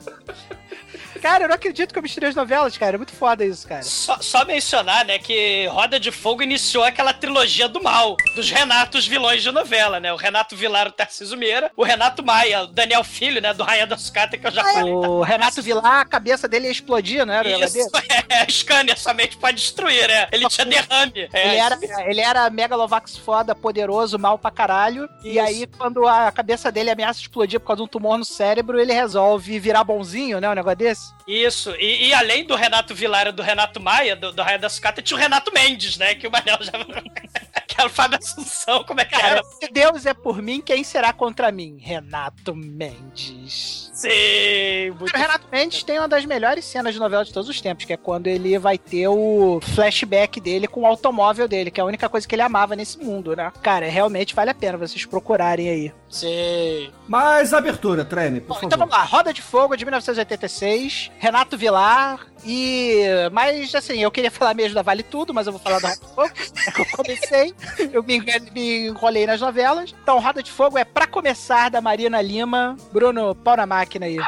Cara, eu não acredito que eu misturei as novelas, cara. É muito foda isso, cara. Só, só mencionar, né, que Roda de Fogo iniciou aquela trilogia do mal, dos Renatos vilões de novela, né? O Renato Vilar, o Tarcísio Meira, o Renato Maia, o Daniel Filho, né, do Rainha da Sucata, que eu já falei. O Renato Vilar, a cabeça dele ia explodir, negócio Isso, é, Scanner somente pode destruir, né? Ele tinha derrame. É, Ele era, ele era Megalovax foda, poderoso, mal pra caralho. E aí, quando a cabeça dele ameaça explodir por causa de um tumor no cérebro, ele resolve virar bonzinho, né? Um negócio desse. Isso, e, e além do Renato Vilar e do Renato Maia, do, do Raia da Sucata, tinha o Renato Mendes, né? Que o Manel já. que era o Fábio Assunção, como é que era? se Deus é por mim, quem será contra mim? Renato Mendes. Sim, muito O Renato Mendes tem uma das melhores cenas de novela de todos os tempos, que é quando ele vai ter o flashback dele com o automóvel dele, que é a única coisa que ele amava nesse mundo, né? Cara, realmente vale a pena vocês procurarem aí. Sim. Mais abertura, Treme, por Bom, favor. então vamos lá, Roda de Fogo de 1986, Renato Vilar e. Mas assim, eu queria falar mesmo da Vale Tudo, mas eu vou falar da Roda de Fogo. Eu comecei, eu me, me enrolei nas novelas. Então, Roda de Fogo é Pra Começar da Marina Lima. Bruno, pau na máquina aí.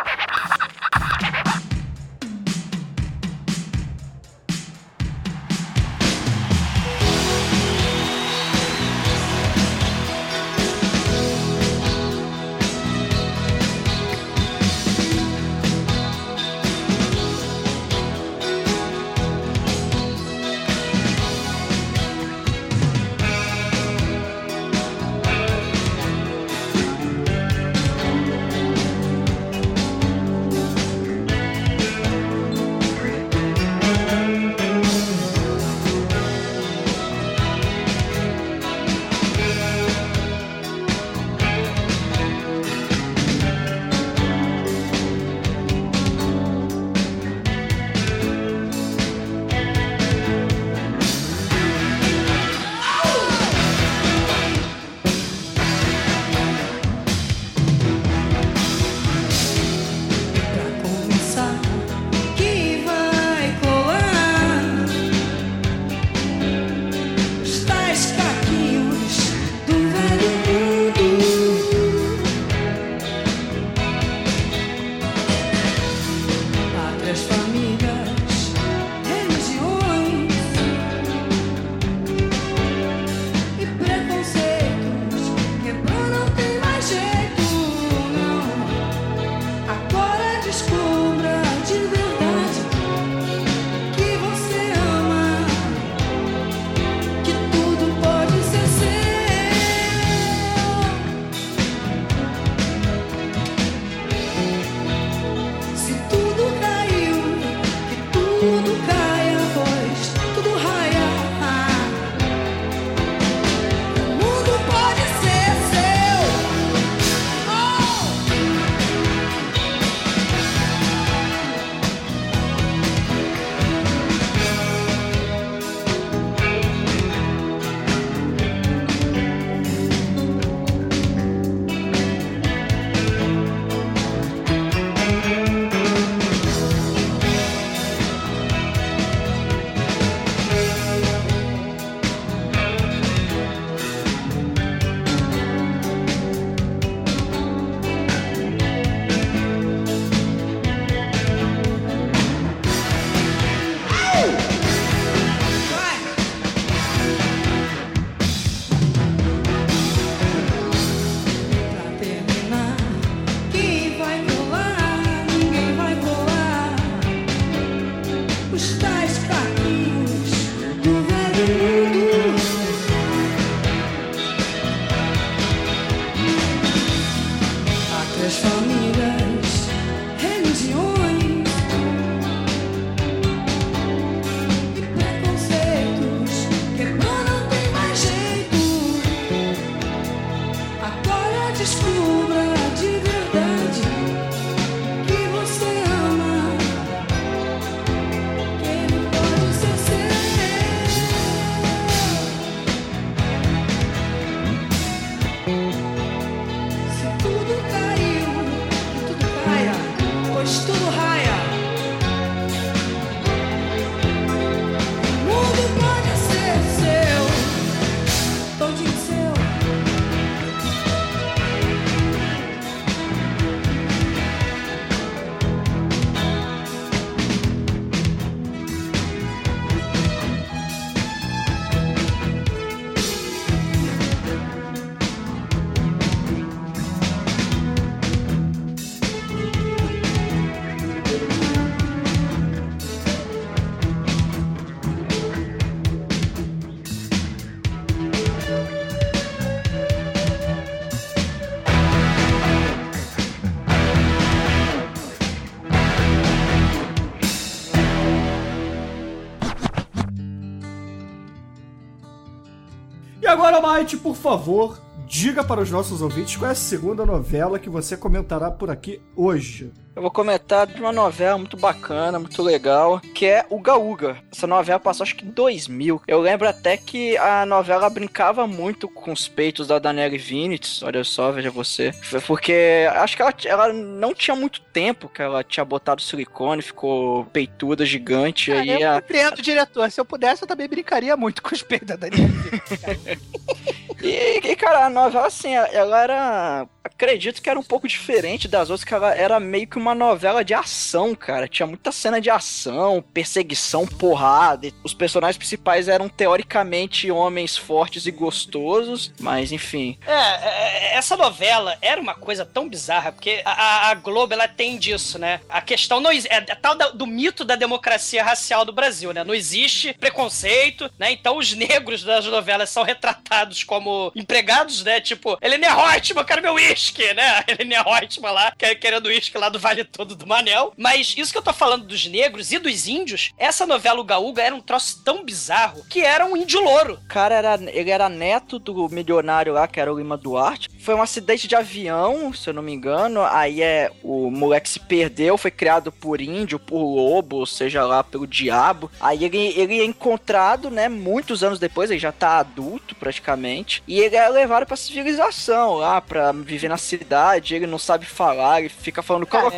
E Mike, por favor, diga para os nossos ouvintes qual é a segunda novela que você comentará por aqui hoje. Vou comentar de uma novela muito bacana, muito legal, que é o Gaúga. Essa novela passou acho que em 2000. Eu lembro até que a novela brincava muito com os peitos da Daniela Vinitz, olha só, veja você. Foi Porque acho que ela, ela não tinha muito tempo que ela tinha botado silicone, ficou peituda, gigante. Cara, aí eu a, compreendo, diretor. Se eu pudesse, eu também brincaria muito com os peitos da Daniela. E, e, cara, a novela, assim, ela era. Acredito que era um pouco diferente das outras, que ela era meio que uma novela de ação, cara. Tinha muita cena de ação, perseguição, porrada. Os personagens principais eram teoricamente homens fortes e gostosos, mas enfim. É, é, essa novela era uma coisa tão bizarra, porque a, a- Globo, ela tem disso, né? A questão não é, é tal do mito da democracia racial do Brasil, né? Não existe preconceito, né? Então os negros das novelas são retratados como empregados, né? Tipo, Helena eu quero meu uísque, né? Helena Reutemann lá, que- querendo uísque lá do Vale Todo do Manel. Mas isso que eu tô falando dos negros e dos índios, essa novela, Gaúga, era um troço tão bizarro que era um índio louro. Cara era, ele era neto do milionário lá, que era o Lima Duarte. Foi um acidente de avião, se eu não me engano. Aí é o moleque se perdeu, foi criado por índio, por lobo, seja lá, pelo diabo. Aí ele, ele é encontrado, né, muitos anos depois, ele já tá adulto praticamente. E ele é levado pra civilização lá, pra viver na cidade. Ele não sabe falar, ele fica falando. "Cala-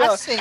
Assim,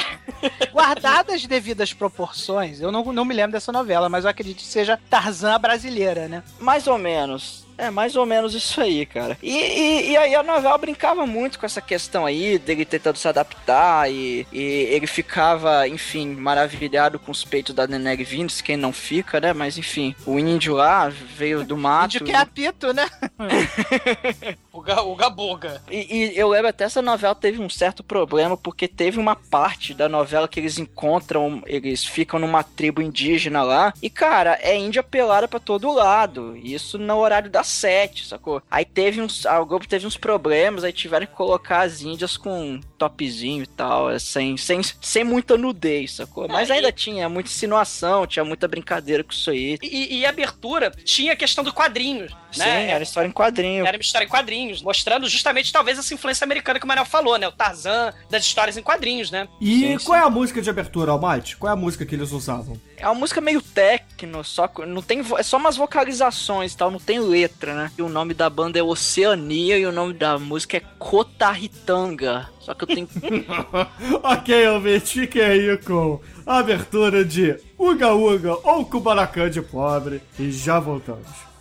guardadas as devidas proporções, eu não, não me lembro dessa novela, mas eu acredito que seja Tarzan brasileira, né? Mais ou menos. É mais ou menos isso aí, cara. E, e, e aí a novela brincava muito com essa questão aí, dele tentando se adaptar e, e ele ficava, enfim, maravilhado com os peitos da Neneg Vindes, quem não fica, né? Mas enfim, o índio lá veio do mato. Índio que é apito, né? O, ga, o Gabuga. E, e eu lembro até essa novela teve um certo problema, porque teve uma parte da novela que eles encontram, eles ficam numa tribo indígena lá, e cara, é índia pelada pra todo lado. Isso no horário sete, sacou? Aí teve uns. A Globo teve uns problemas, aí tiveram que colocar as índias com topzinho e tal, é, sem, sem, sem muita nudez, sacou? Mas Ah, ainda tinha muita insinuação, tinha muita brincadeira com isso aí. E, e a abertura tinha a questão do quadrinho, Sim, né? era história em quadrinho. Era uma história em quadrinhos, mostrando justamente talvez essa influência americana que o Manel falou, né? O Tarzan das histórias em quadrinhos, né? E Sim, qual é a música de abertura, Almighty? Qual é a música que eles usavam? É uma música meio techno, só que não tem é só umas vocalizações e tal, não tem letra, né? E o nome da banda é Oceania e o nome da música é Kotaritanga. Só que eu ok, ouvinte, fiquem aí com a abertura de Uga Uga ou Kubanacan de Pobre e já voltamos.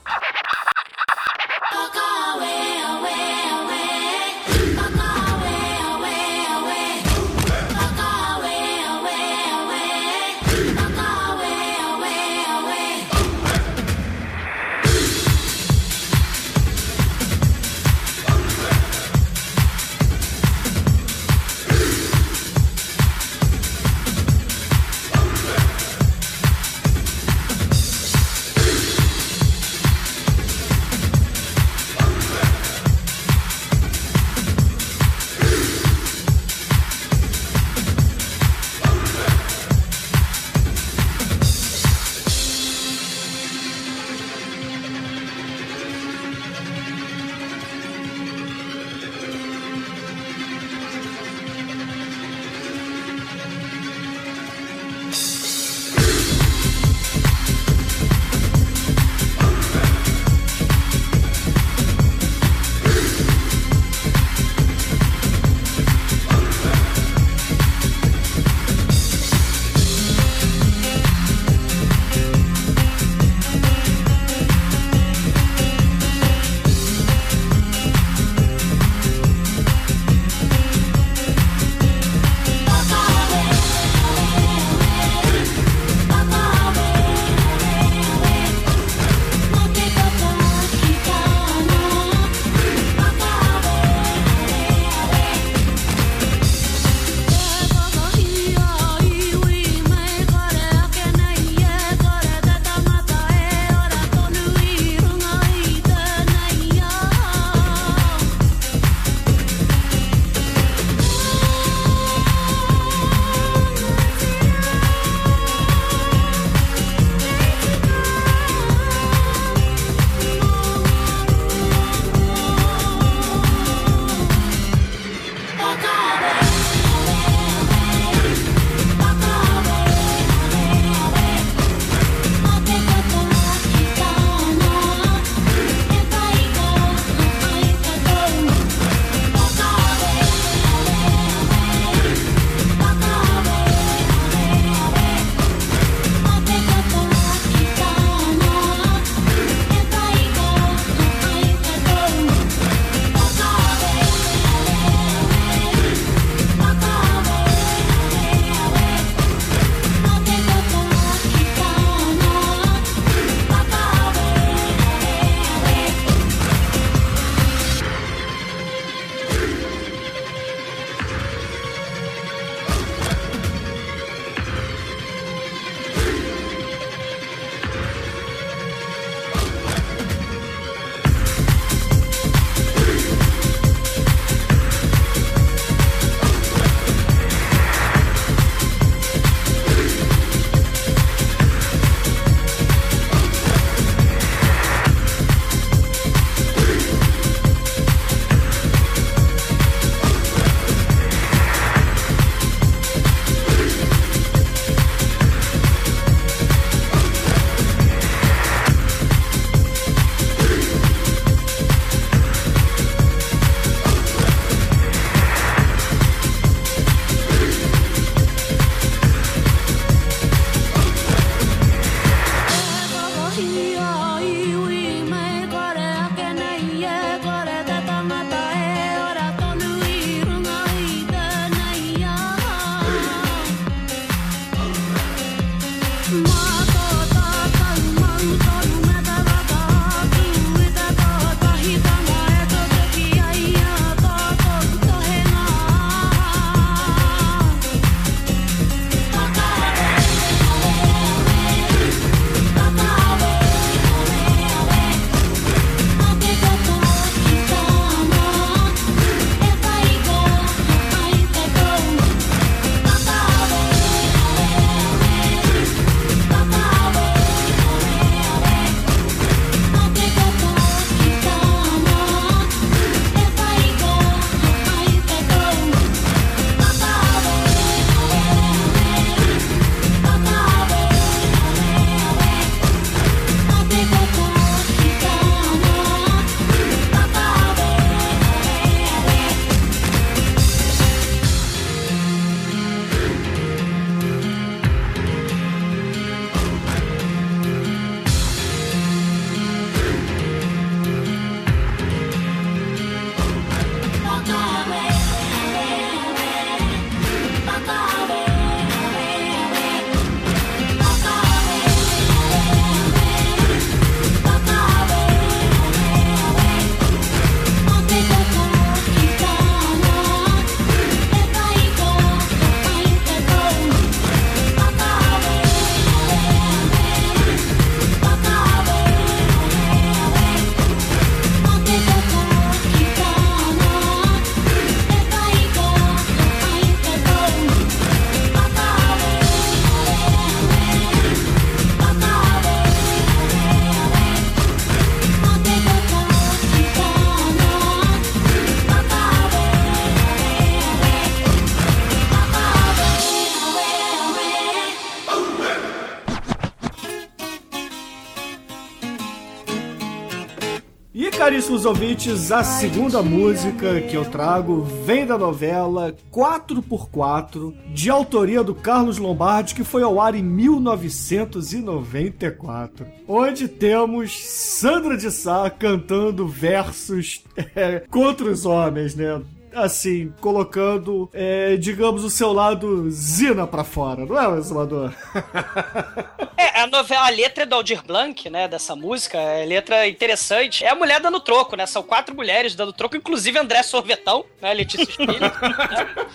Caríssimos ouvintes, a segunda música que eu trago vem da novela 4x4, de autoria do Carlos Lombardi, que foi ao ar em 1994, onde temos Sandra de Sá cantando versos é, contra os homens, né? Assim, colocando, é, digamos, o seu lado Zina pra fora, não é, Exumador? É, a novela, a letra é do Aldir Blanc, né, dessa música, é letra interessante. É a mulher dando troco, né? São quatro mulheres dando troco, inclusive André Sorvetão, né, Letícia Spiller.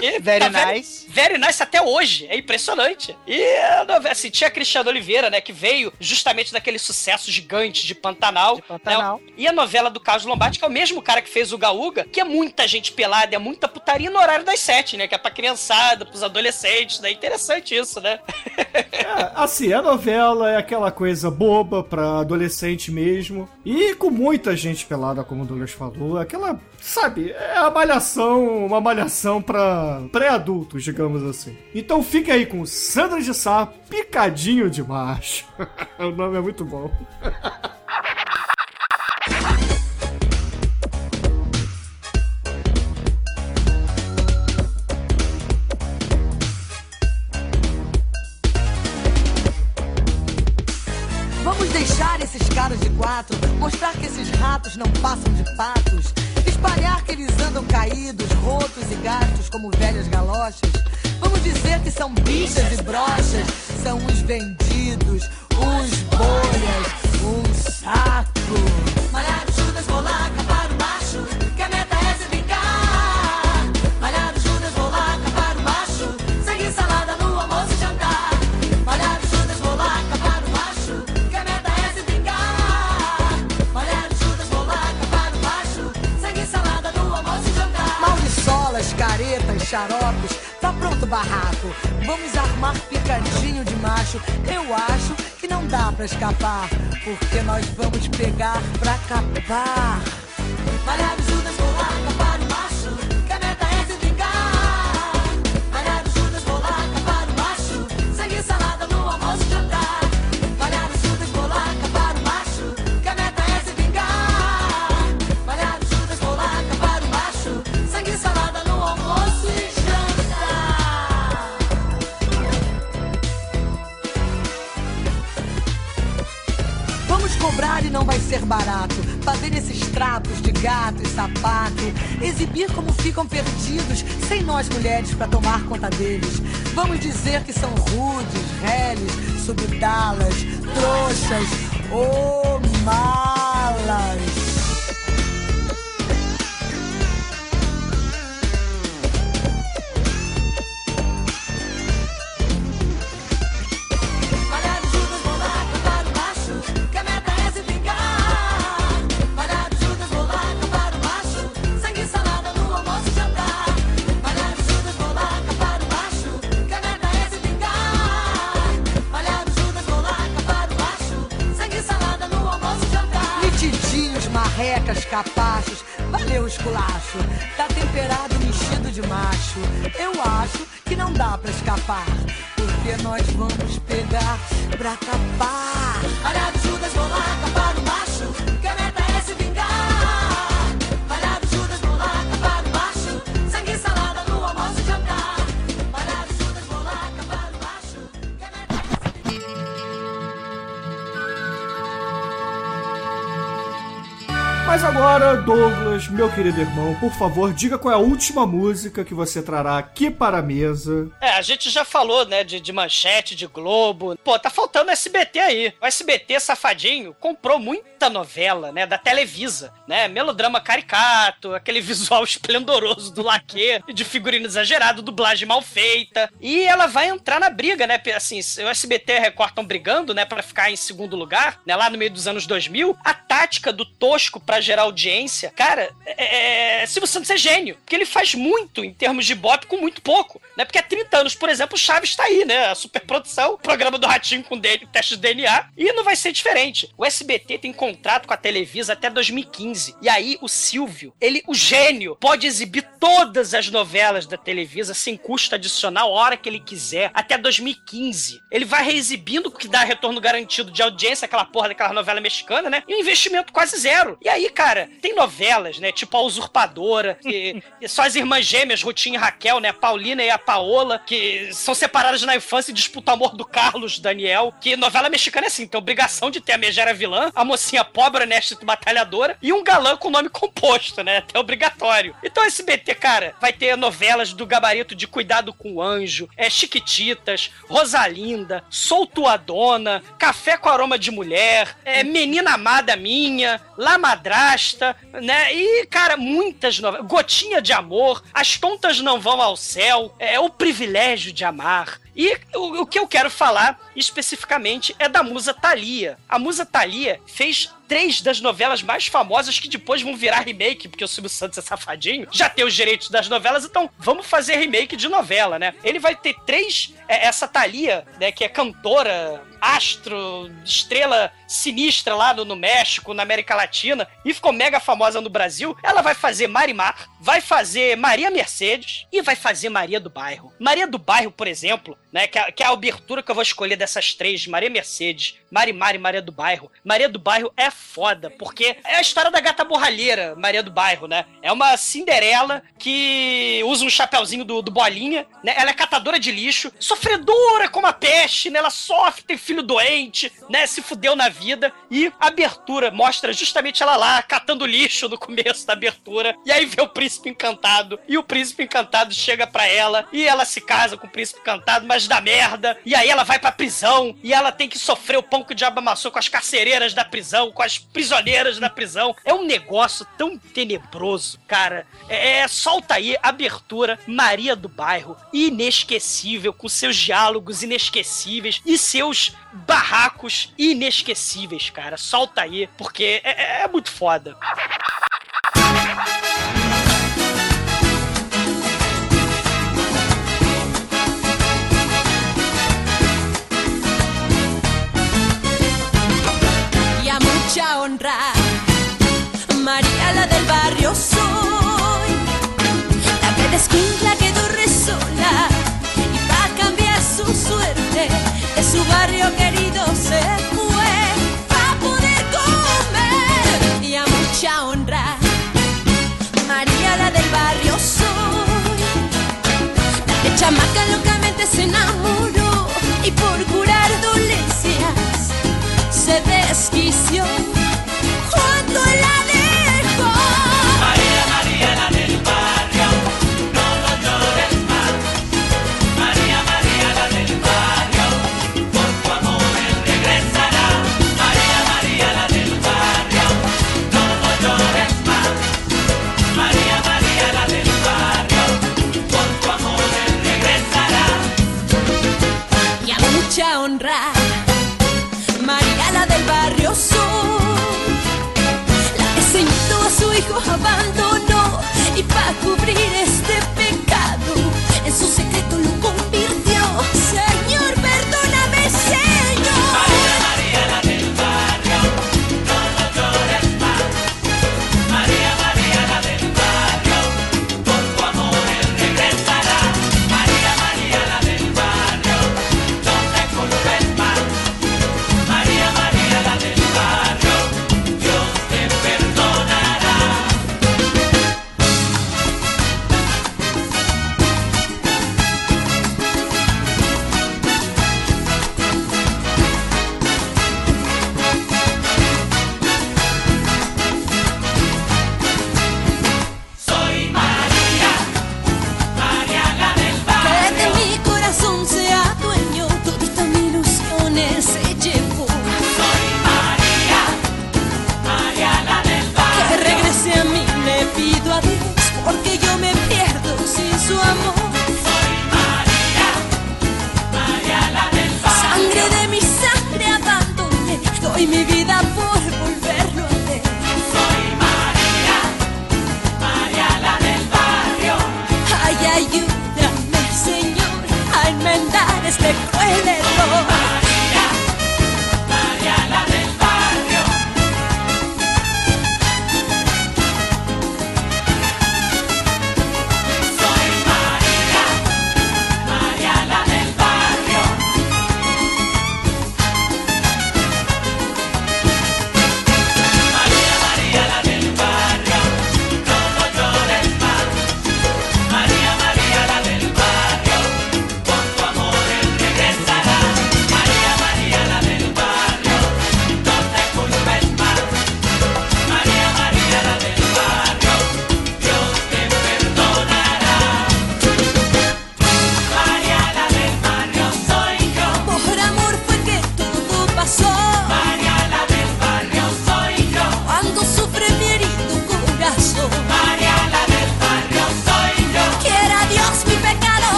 né, Very tá nice. Very, very nice até hoje, é impressionante. E a novela, assim, tinha a Cristiano Oliveira, né, que veio justamente daquele sucesso gigante de Pantanal. De Pantanal. né, e a novela do Carlos Lombardi, que é o mesmo cara que fez o Gaúga, que é muita gente pelada, é muita putaria no horário das sete, né, que é pra criançada, pros adolescentes, né, interessante isso, né? É, assim, a novela é aquela coisa boba pra adolescente mesmo. E com muita gente pelada, como o Douglas falou. Aquela, sabe, é a malhação, uma malhação pra pré-adultos, digamos assim. Então fica aí com Sandra de Sá, Picadinho de Macho. o nome é muito bom. quatro, mostrar que esses ratos não passam de patos, espalhar que eles andam caídos, rotos e gastos como velhas galochas. Vamos dizer que são bichas e brochas, são uns vendidos, uns bolhas, um saco. Xaropes, tá pronto o barraco. Vamos armar picadinho de macho. Eu acho que não dá pra escapar, porque nós vamos pegar pra capar. Malhado Judas, vou lá acabar trapos de gato e sapato. Exibir como ficam perdidos, sem nós mulheres pra tomar conta deles. Vamos dizer que são rudes, reles, subdalas, trouxas ou malas. Douglas, meu querido irmão, por favor, diga qual é a última música que você trará aqui para a mesa. É, a gente já falou, né, de, de manchete, de Globo. Pô, tá faltando SBT aí. O SBT, safadinho, comprou muita novela, né, da Televisa, né? Melodrama caricato, aquele visual esplendoroso do laque, de figurino exagerado, dublagem mal feita. E ela vai entrar na briga, né? Assim, o SBT e a Record estão brigando, né, pra ficar em segundo lugar, né, lá no meio dos anos 2000. A tática do tosco pra gerar audiência, cara, é, é Silvio Santos é gênio, porque ele faz muito em termos de bop com muito pouco, né? Porque há 30 anos, por exemplo, o Chaves tá aí, né? A superprodução, o programa do Ratinho com dele, teste de DNA, e não vai ser diferente. O SBT tem contrato com a Televisa até 2015. E aí o Silvio, ele, o gênio, pode exibir todas as novelas da Televisa sem custo adicional a hora que ele quiser, até 2015. Ele vai reexibindo, que dá retorno garantido de audiência, aquela porra daquela novela mexicana, né? E um investimento quase zero. E aí, cara, tem novelas, né? Tipo A Usurpadora, que, só as irmãs gêmeas, Rutinha e Raquel, né? A Paulina e a Paola, que são separadas na infância e disputam o amor do Carlos Daniel. Que novela mexicana é assim, tem obrigação de ter a megera vilã, a mocinha pobre, honesta e batalhadora, e um galã com nome composto, né? Até obrigatório. Então esse BT, cara, vai ter novelas do gabarito de Cuidado com o Anjo, é Chiquititas, Rosalinda, Soltuadona, Café com Aroma de Mulher, é Menina Amada Minha, La Madrasta, né? E, cara, muitas novelas. Gotinha de Amor, As Tontas Não Vão ao Céu, é O Privilégio de Amar. E o, o que eu quero falar especificamente é da musa Thalia. A musa Thalia fez três das novelas mais famosas que depois vão virar remake, porque o Silvio Santos é safadinho, já tem os direitos das novelas, então vamos fazer remake de novela, né? Ele vai ter três, é, essa Thalia, né, que é cantora, astro, estrela sinistra lá no, no México, na América Latina, e ficou mega famosa no Brasil, ela vai fazer Marimar, vai fazer Maria Mercedes e vai fazer Maria do Bairro. Maria do Bairro, por exemplo, né, que é, que é a abertura que eu vou escolher dessas três, Maria Mercedes, Marimar e Maria do Bairro. Maria do Bairro é foda, porque é a história da gata borralheira, Maria do Bairro, né? É uma Cinderela que usa um chapéuzinho do, do Bolinha, né? Ela é catadora de lixo, sofredora como a peste, né? Ela sofre, tem filho doente, né? Se fudeu na vida. E a abertura mostra justamente ela lá, catando lixo no começo da abertura. E aí vê o príncipe encantado. E o príncipe encantado chega pra ela. E ela se casa com o príncipe encantado, mas dá merda. E aí ela vai pra prisão. E ela tem que sofrer o pão que o diabo amassou com as carcereiras da prisão, com as prisioneiras da prisão. É um negócio tão tenebroso, cara. É, é solta aí, abertura, Maria do Bairro, inesquecível, com seus diálogos inesquecíveis e seus barracos inesquecíveis, cara. Solta aí, porque é, é muito foda. María la del barrio soy, la que desquinta que duerme sola y va a cambiar su suerte. De su barrio querido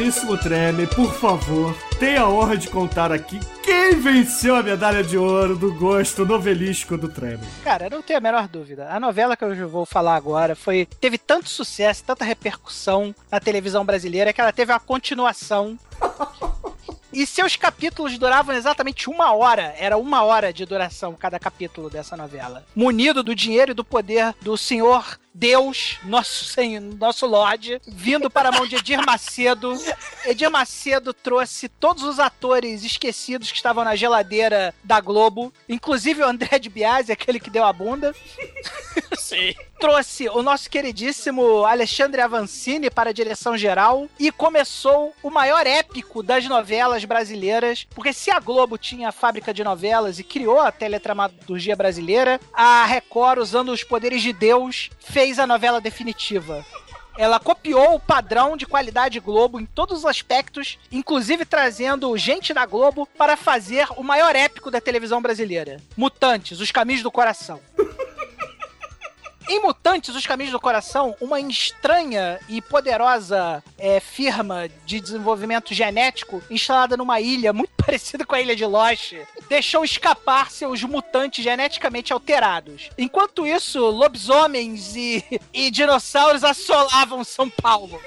caríssimo Treme, por favor, tenha a honra de contar aqui quem venceu a medalha de ouro do gosto novelístico do Treme. Cara, eu não tenho a menor dúvida. A novela que eu vou falar agora foi teve tanto sucesso, tanta repercussão na televisão brasileira que ela teve uma continuação. E seus capítulos duravam exatamente uma hora. Era uma hora de duração cada capítulo dessa novela. Munido do dinheiro e do poder do senhor Deus, nosso senhor, nosso Lorde, vindo para a mão de Edir Macedo. Edir Macedo trouxe todos os atores esquecidos que estavam na geladeira da Globo, inclusive o André de Biasi, aquele que deu a bunda. Sim. Trouxe o nosso queridíssimo Alexandre Avancini para a direção geral e começou o maior épico das novelas brasileiras, porque se a Globo tinha a fábrica de novelas e criou a teletramaturgia brasileira, a Record, usando os poderes de Deus, fez a novela definitiva. Ela copiou o padrão de qualidade Globo em todos os aspectos, inclusive trazendo gente da Globo para fazer o maior épico da televisão brasileira: Mutantes, Os Caminhos do Coração. Em Mutantes, Os Caminhos do Coração, uma estranha e poderosa é, firma de desenvolvimento genético instalada numa ilha muito parecida com a ilha de Lost deixou escapar seus mutantes geneticamente alterados. Enquanto isso, lobisomens e, e dinossauros assolavam São Paulo.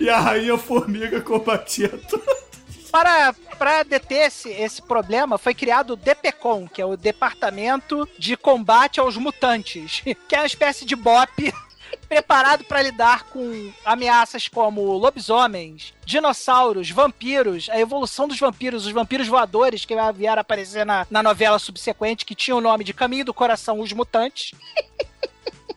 E a rainha formiga combatia tudo. Para, para deter esse, esse problema, foi criado o DPCOM, que é o Departamento de Combate aos Mutantes, que é uma espécie de BOP preparado para lidar com ameaças como lobisomens, dinossauros, vampiros, a evolução dos vampiros, os vampiros voadores que vieram aparecer na, na novela subsequente, que tinha o nome de Caminho do Coração, os Mutantes.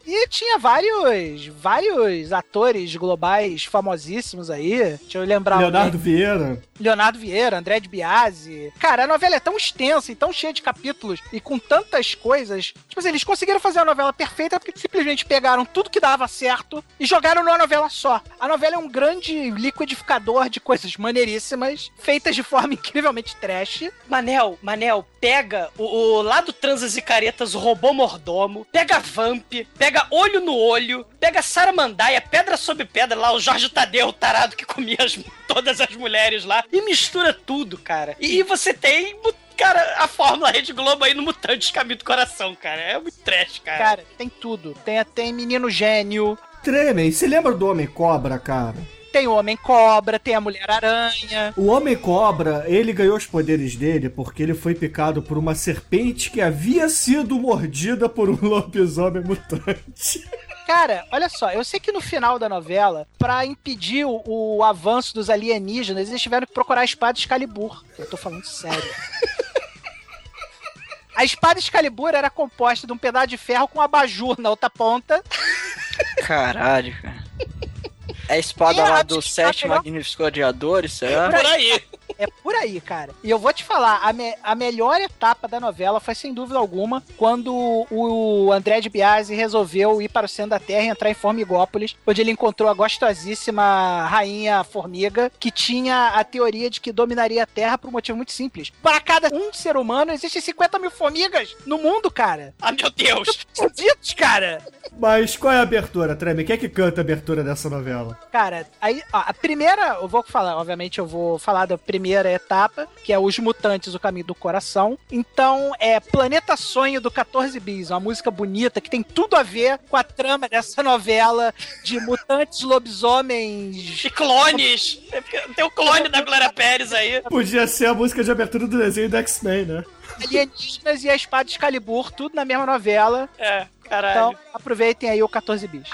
E tinha vários, vários atores globais famosíssimos aí. Deixa eu lembrar. Leonardo alguém. Vieira. Leonardo Vieira, André de Biasi. Cara, a novela é tão extensa e tão cheia de capítulos e com tantas coisas. Tipo assim, eles conseguiram fazer a novela perfeita porque simplesmente pegaram tudo que dava certo e jogaram numa novela só. A novela é um grande liquidificador de coisas maneiríssimas, feitas de forma incrivelmente trash. Manel, Manel, pega o, o lado transas e caretas, o robô mordomo, pega Vamp, pega olho no olho, pega Saramandaia, pedra sobre pedra lá, o Jorge Tadeu, o tarado que comia as- todas as mulheres lá, e mistura tudo, cara. E, e você tem, cara, a fórmula Rede Globo aí no Mutantes Caminho do Coração, cara. É muito trash, cara. Cara, tem tudo. Tem, tem Menino Gênio, Tremem, você lembra do Homem Cobra, cara? Tem o Homem Cobra, tem a Mulher Aranha. O Homem Cobra, ele ganhou os poderes dele porque ele foi picado por uma serpente que havia sido mordida por um lobisomem mutante. Cara, olha só, eu sei que no final da novela, pra impedir o, o avanço dos alienígenas, eles tiveram que procurar a espada Excalibur. Eu tô falando sério. A espada Excalibur era composta de um pedaço de ferro com um abajur na outra ponta. Caralho, cara. É a espada lá dos sete magníficos gladiadores, será? Por aí. É por aí, cara. E eu vou te falar, a, me- a melhor etapa da novela foi, sem dúvida alguma, quando o André de Biasi resolveu ir para o centro da Terra e entrar em Formigópolis, onde ele encontrou a gostosíssima rainha formiga, que tinha a teoria de que dominaria a Terra por um motivo muito simples. Para cada um ser humano, existem 50 mil formigas no mundo, cara. Ah, meu Deus. Fudidos, cara. Mas qual é a abertura, Treme? Quem é que canta a abertura dessa novela? Cara, aí, ó, a primeira, eu vou falar, obviamente eu vou falar da primeira etapa, que é Os Mutantes, o Caminho do Coração. Então, é Planeta Sonho do 14 Bis, uma música bonita que tem tudo a ver com a trama dessa novela de mutantes, lobisomens. E clones. Tem o clone da Glória Pérez aí. Podia ser a música de abertura do desenho do X-Men, né? Alienígenas e a espada Excalibur, tudo na mesma novela. É, caralho. Então, aproveitem aí o 14 bis.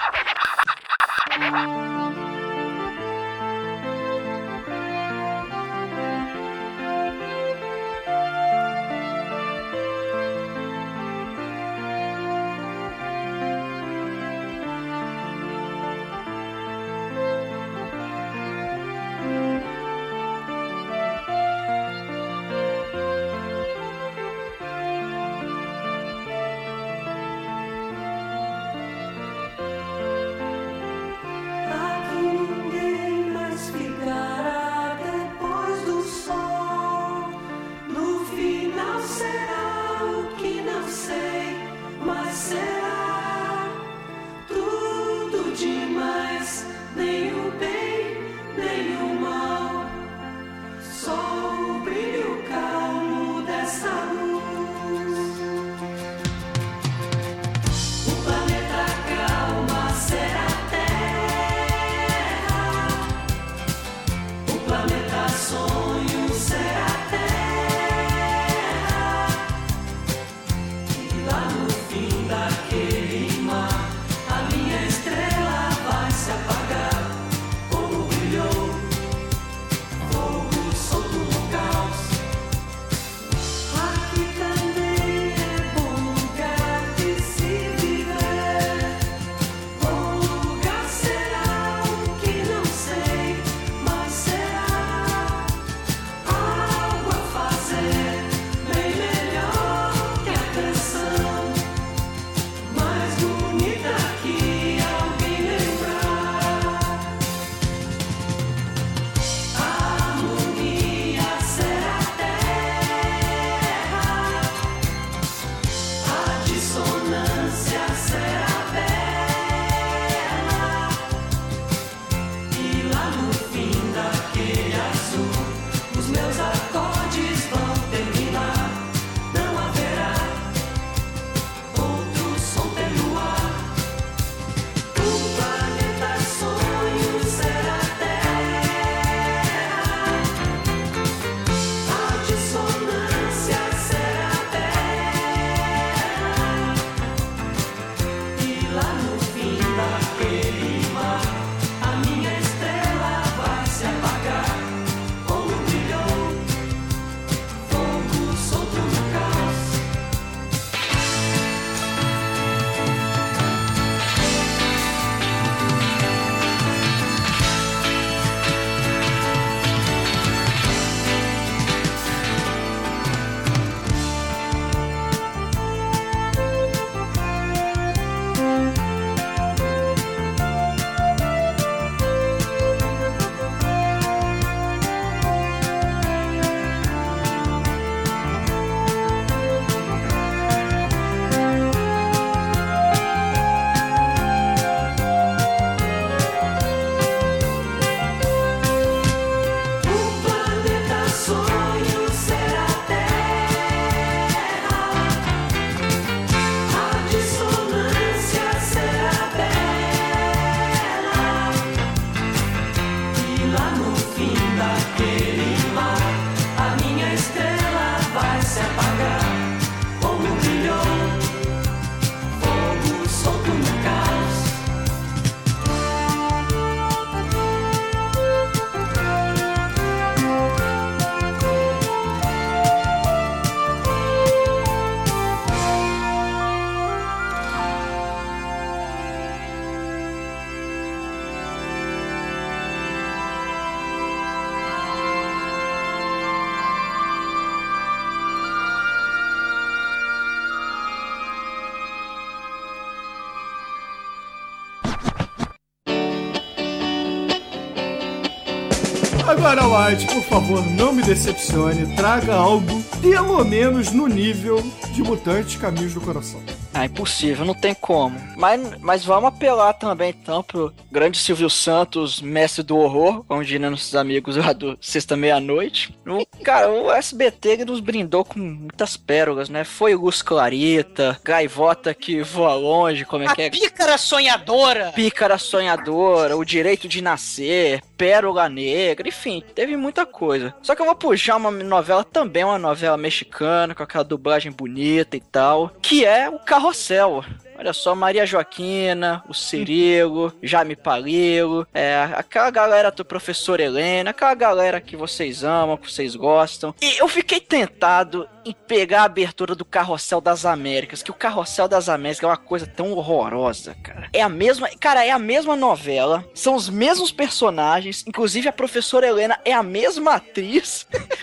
Agora, White, por favor, não me decepcione. Traga algo, pelo menos no nível de Mutantes Caminhos do Coração. Ah, impossível, não tem como. Mas, mas vamos apelar também, então, pro grande Silvio Santos, mestre do horror, como diriam nossos amigos lá do Sexta Meia-Noite. O- Cara, o SBT nos brindou com muitas pérolas, né? Foi Luz Clarita, Gaivota que voa longe, como é A que é? pícara sonhadora. Pícara Sonhadora, O Direito de Nascer, Pérola Negra, enfim, teve muita coisa. Só que eu vou puxar uma novela também, uma novela mexicana, com aquela dublagem bonita e tal, que é o Carrossel. Olha só, Maria Joaquina, o Cirilo, Jaime Palilo, é, aquela galera do professor Helena, aquela galera que vocês amam, que vocês gostam. E eu fiquei tentado em pegar a abertura do Carrossel das Américas, que o Carrossel das Américas é uma coisa tão horrorosa, cara. É a mesma, cara, é a mesma novela, são os mesmos personagens, inclusive a professora Helena é a mesma atriz.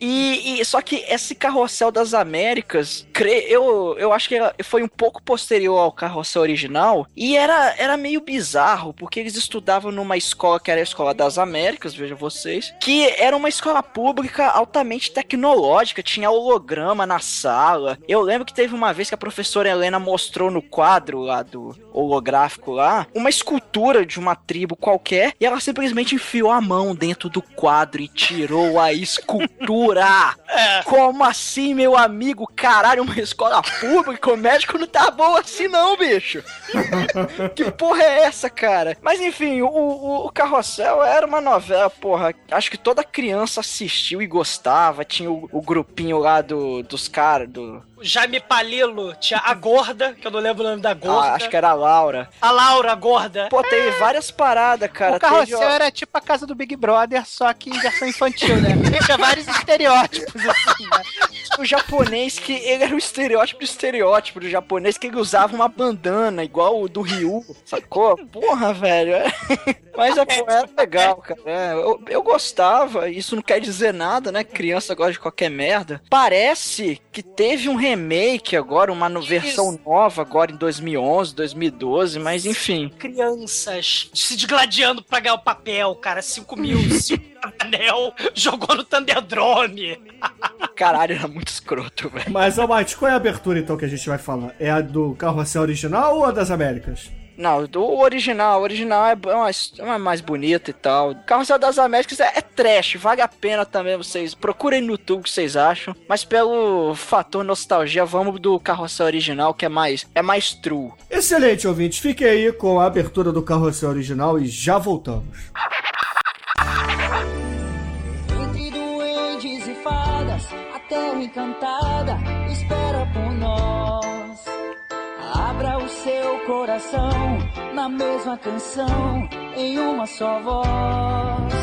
E, e- só que esse Carrossel das Américas, eu, eu acho que foi um pouco posterior ao Carrossel original e era, era meio bizarro, porque eles estudavam numa escola que era a Escola das Américas, vejam vocês, que era uma escola pública altamente tecnológica, tinha holograma na sala. Eu lembro que teve uma vez que a professora Helena mostrou no quadro lá do holográfico lá, uma escultura de uma tribo qualquer, e ela simplesmente enfiou a mão dentro do quadro e tirou a escultura. Como assim, meu amigo? Caralho, uma escola pública, o médico não tá bom assim não, bicho. que porra é essa, cara? Mas enfim, o, o, o Carrossel era uma novela, porra, acho que toda criança assistiu e gostava. Tinha o, o grupinho lá do, dos caras, do... Jaime Palilo tinha a gorda, que eu não lembro o nome da gorda. Ah, acho que era a Laura. A Laura, a gorda. Pô, teve várias paradas, cara. o carrossel Teve, era tipo a casa do Big Brother, só que em versão infantil, né? Tinha vários estereótipos, assim, né? o japonês que ele era o estereótipo do estereótipo do japonês que ele usava uma bandana igual o do Ryu, sacou? Porra, velho. é. Mas é, era legal, cara. É, eu, eu gostava, isso não quer dizer nada, né? Criança gosta de qualquer merda. Parece que teve um remake agora, uma no- versão nova agora em 2011, 2012, mas enfim. Crianças se desgladiando pra ganhar o papel, cara. 5 mil, 5 anel, jogou no Thunderdrome. Caralho, era muito escroto, velho. Mas, Almighty, qual é a abertura então que a gente vai falar? É a do Carrossel original ou a das Américas? Não, do original, o original é, é uma, é mais bonita e tal. Carrossel das Américas é, é trash, vale a pena também vocês. Procurem no YouTube o que vocês acham. Mas pelo fator nostalgia, vamos do Carrossel original, que é mais, é mais true. Excelente, ouvintes. Fiquem aí com a abertura do Carrossel original e já voltamos. Entre duendes e fadas, a terra encantada seu coração na mesma canção, em uma só voz.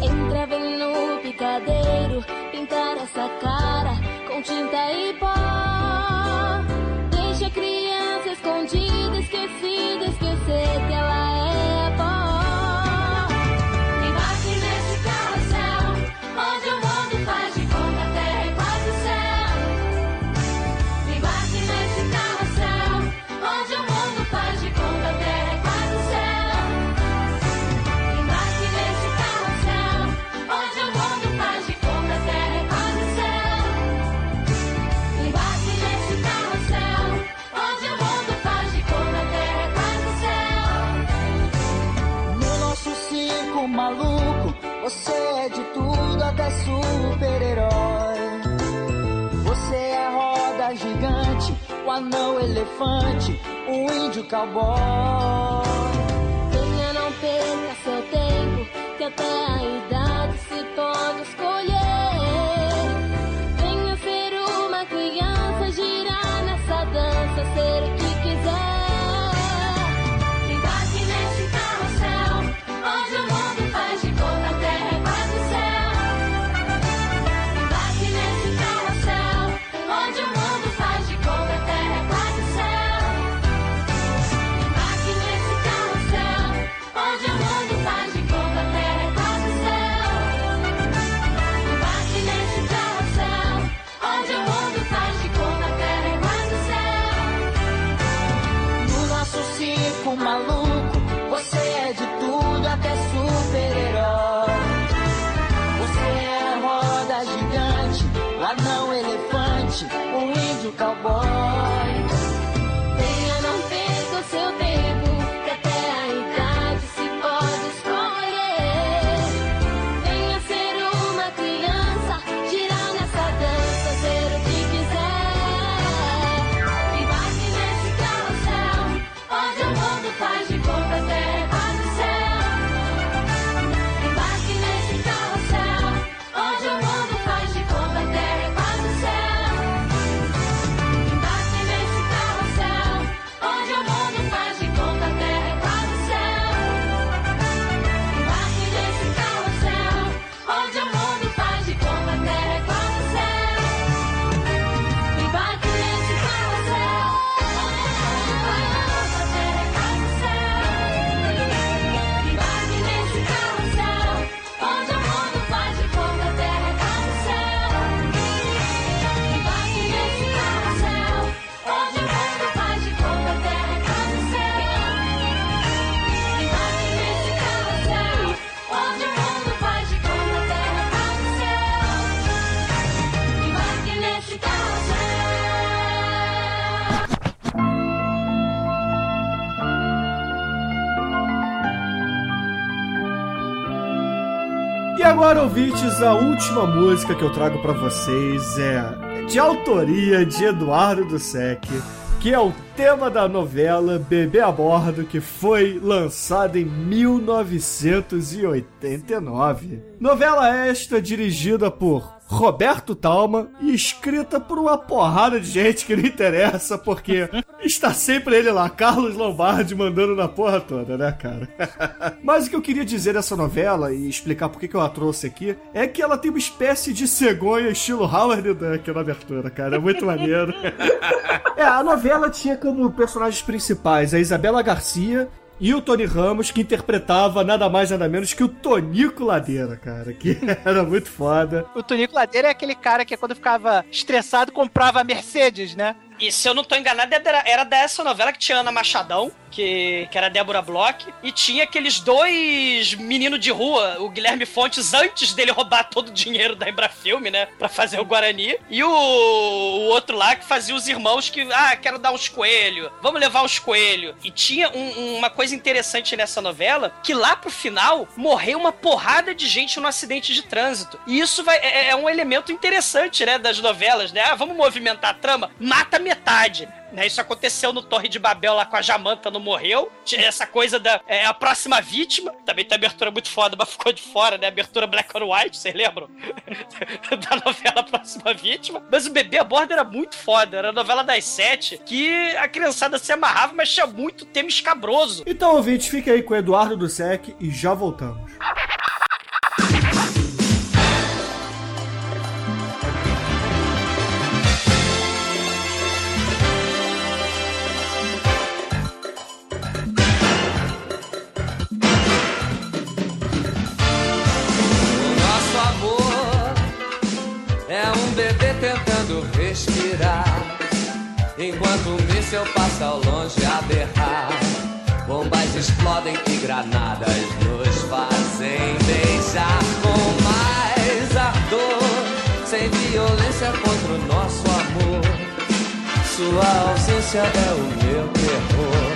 Entra no picadeiro, pintar essa cara com tinta e pó. Anão elefante, o índio cowboy. Venha, não perca seu tempo, que até a idade se pode escolher. Ouvintes, a última música que eu trago pra vocês é de autoria de Eduardo Dussek, que é o tema da novela Bebê a Bordo, que foi lançada em 1989. Novela esta dirigida por Roberto Talma e escrita por uma porrada de gente que não interessa, porque está sempre ele lá, Carlos Lombardi, mandando na porra toda, né, cara? Mas o que eu queria dizer dessa novela e explicar por que eu a trouxe aqui é que ela tem uma espécie de cegonha estilo Howard Duck na abertura, cara. É muito maneiro. é, a novela tinha como personagens principais a Isabela Garcia e o Tony Ramos, que interpretava nada mais nada menos que o Tonico Ladeira, cara, que era muito foda. O Tonico Ladeira é aquele cara que quando ficava estressado comprava Mercedes, né? E se eu não tô enganado, era, era dessa novela que tinha Ana Machadão, que, que era Débora Bloch, e tinha aqueles dois meninos de rua, o Guilherme Fontes, antes dele roubar todo o dinheiro da Embrafilme, né? Pra fazer o Guarani. E o, o outro lá que fazia os irmãos que, ah, quero dar uns coelhos, vamos levar uns coelhos. E tinha um- uma coisa interessante nessa novela, que lá pro final morreu uma porrada de gente no acidente de trânsito. E isso vai, é, é um elemento interessante, né, das novelas, né? Ah, vamos movimentar a trama, mata metade. Né, isso aconteceu no Torre de Babel lá com a Jamanta, não morreu. Essa coisa da é, a próxima vítima. Também tem abertura muito foda, mas ficou de fora, né? Abertura Black and White, vocês lembram? da novela Próxima Vítima. Mas o Bebê a Bordo era muito foda. Era a novela das sete que a criançada se amarrava, mas tinha muito tema escabroso. Então, ouvintes, fique aí com o Eduardo Dussek e já voltamos. Enquanto um míssel passa ao longe a berrar. Bombas explodem e granadas nos fazem beijar com mais ardor. Sem violência contra o nosso amor. Sua ausência é o meu terror.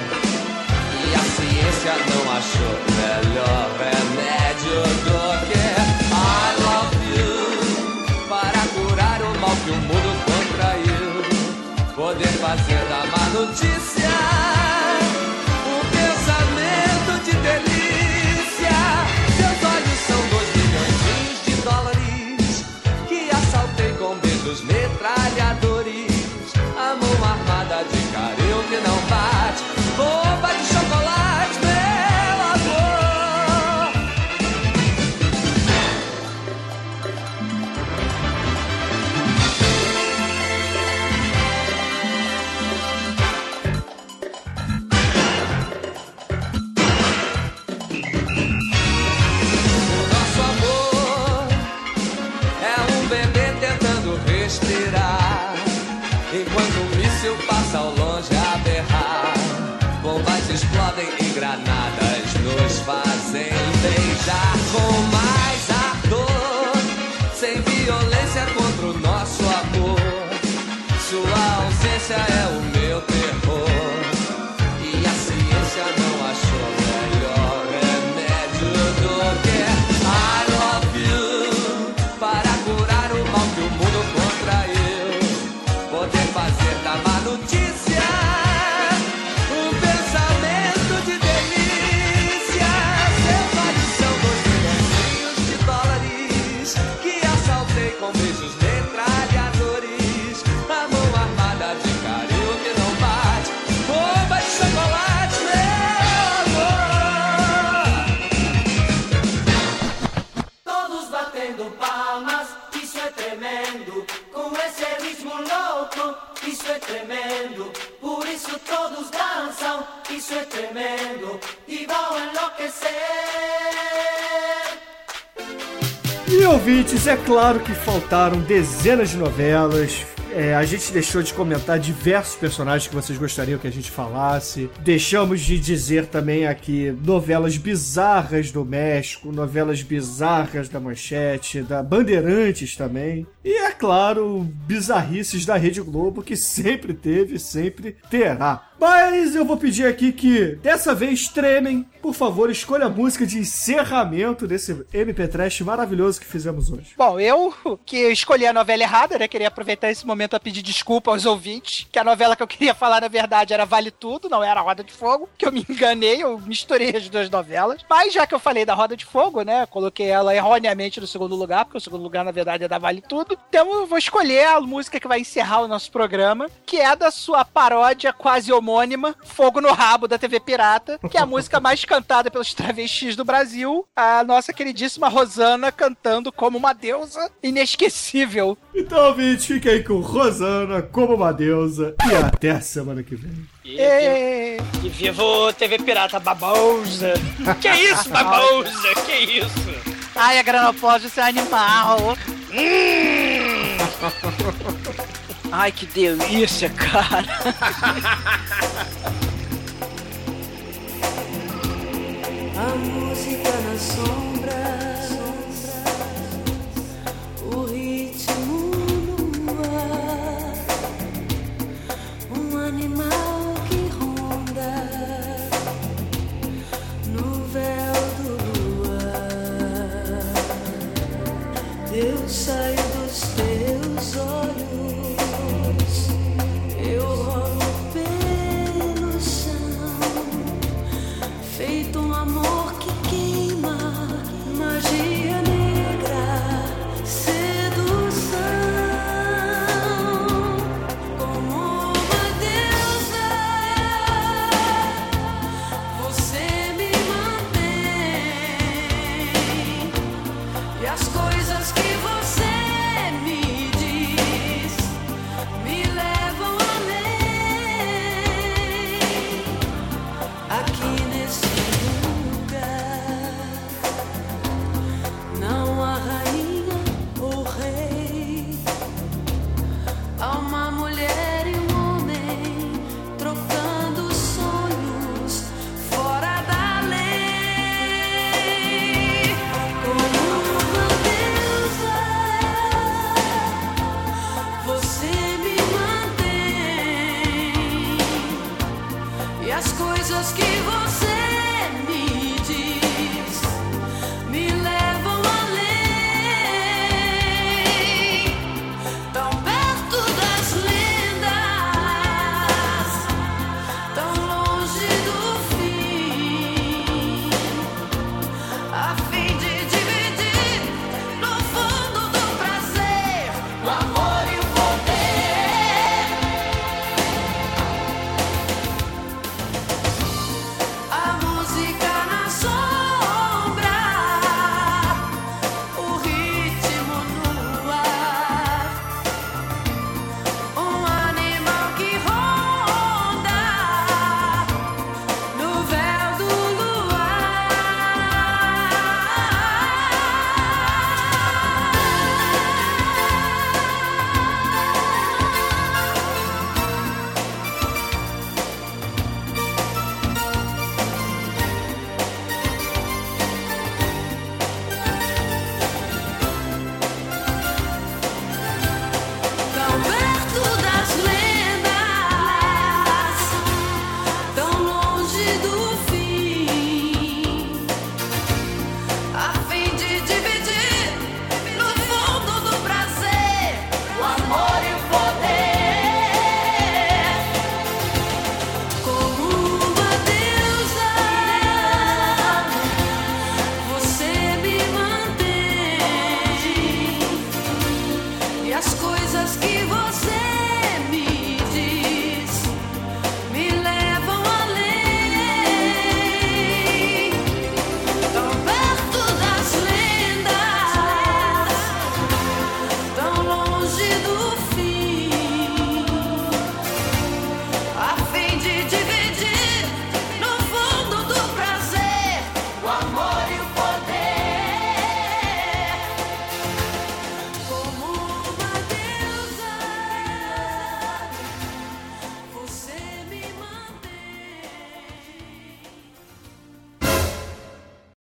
E a ciência não achou melhor remédio do que I love you para curar o mal que o mundo contraiu. Poder explodem e granadas nos fazem beijar com mais ouvintes, é claro que faltaram dezenas de novelas. É, a gente deixou de comentar diversos personagens que vocês gostariam que a gente falasse. Deixamos de dizer também aqui novelas bizarras do México, novelas bizarras da Manchete, da Bandeirantes também. E, é claro, bizarrices da Rede Globo, que sempre teve e sempre terá. Mas eu vou pedir aqui que, dessa vez, tremem. Por favor, escolha a música de encerramento desse MP Trash maravilhoso que fizemos hoje. Bom, eu que escolhi a novela errada, né? Queria aproveitar esse momento a pedir desculpa aos ouvintes, que a novela que eu queria falar, na verdade, era Vale Tudo, não era Roda de Fogo, que eu me enganei, eu misturei as duas novelas. Mas já que eu falei da Roda de Fogo, né? Coloquei ela erroneamente no segundo lugar, porque o segundo lugar, na verdade, é da Vale Tudo. Então eu vou escolher a música que vai encerrar o nosso programa, que é da sua paródia quase homônima, Fogo no Rabo, da TV Pirata, que é a música mais cantada pelos travestis do Brasil, a nossa queridíssima Rosana cantando como uma deusa inesquecível. Então, ouvinte, fique aí com Rosana como uma deusa. E até a semana que vem. E, e, e viva o TV Pirata babosa. que isso, babosa? Que isso? Ai, a granopólise é animal. Ai, que delícia, cara. A música nas sombras, o ritmo um animal que ronda no véu do luar. Eu saio dos teus olhos,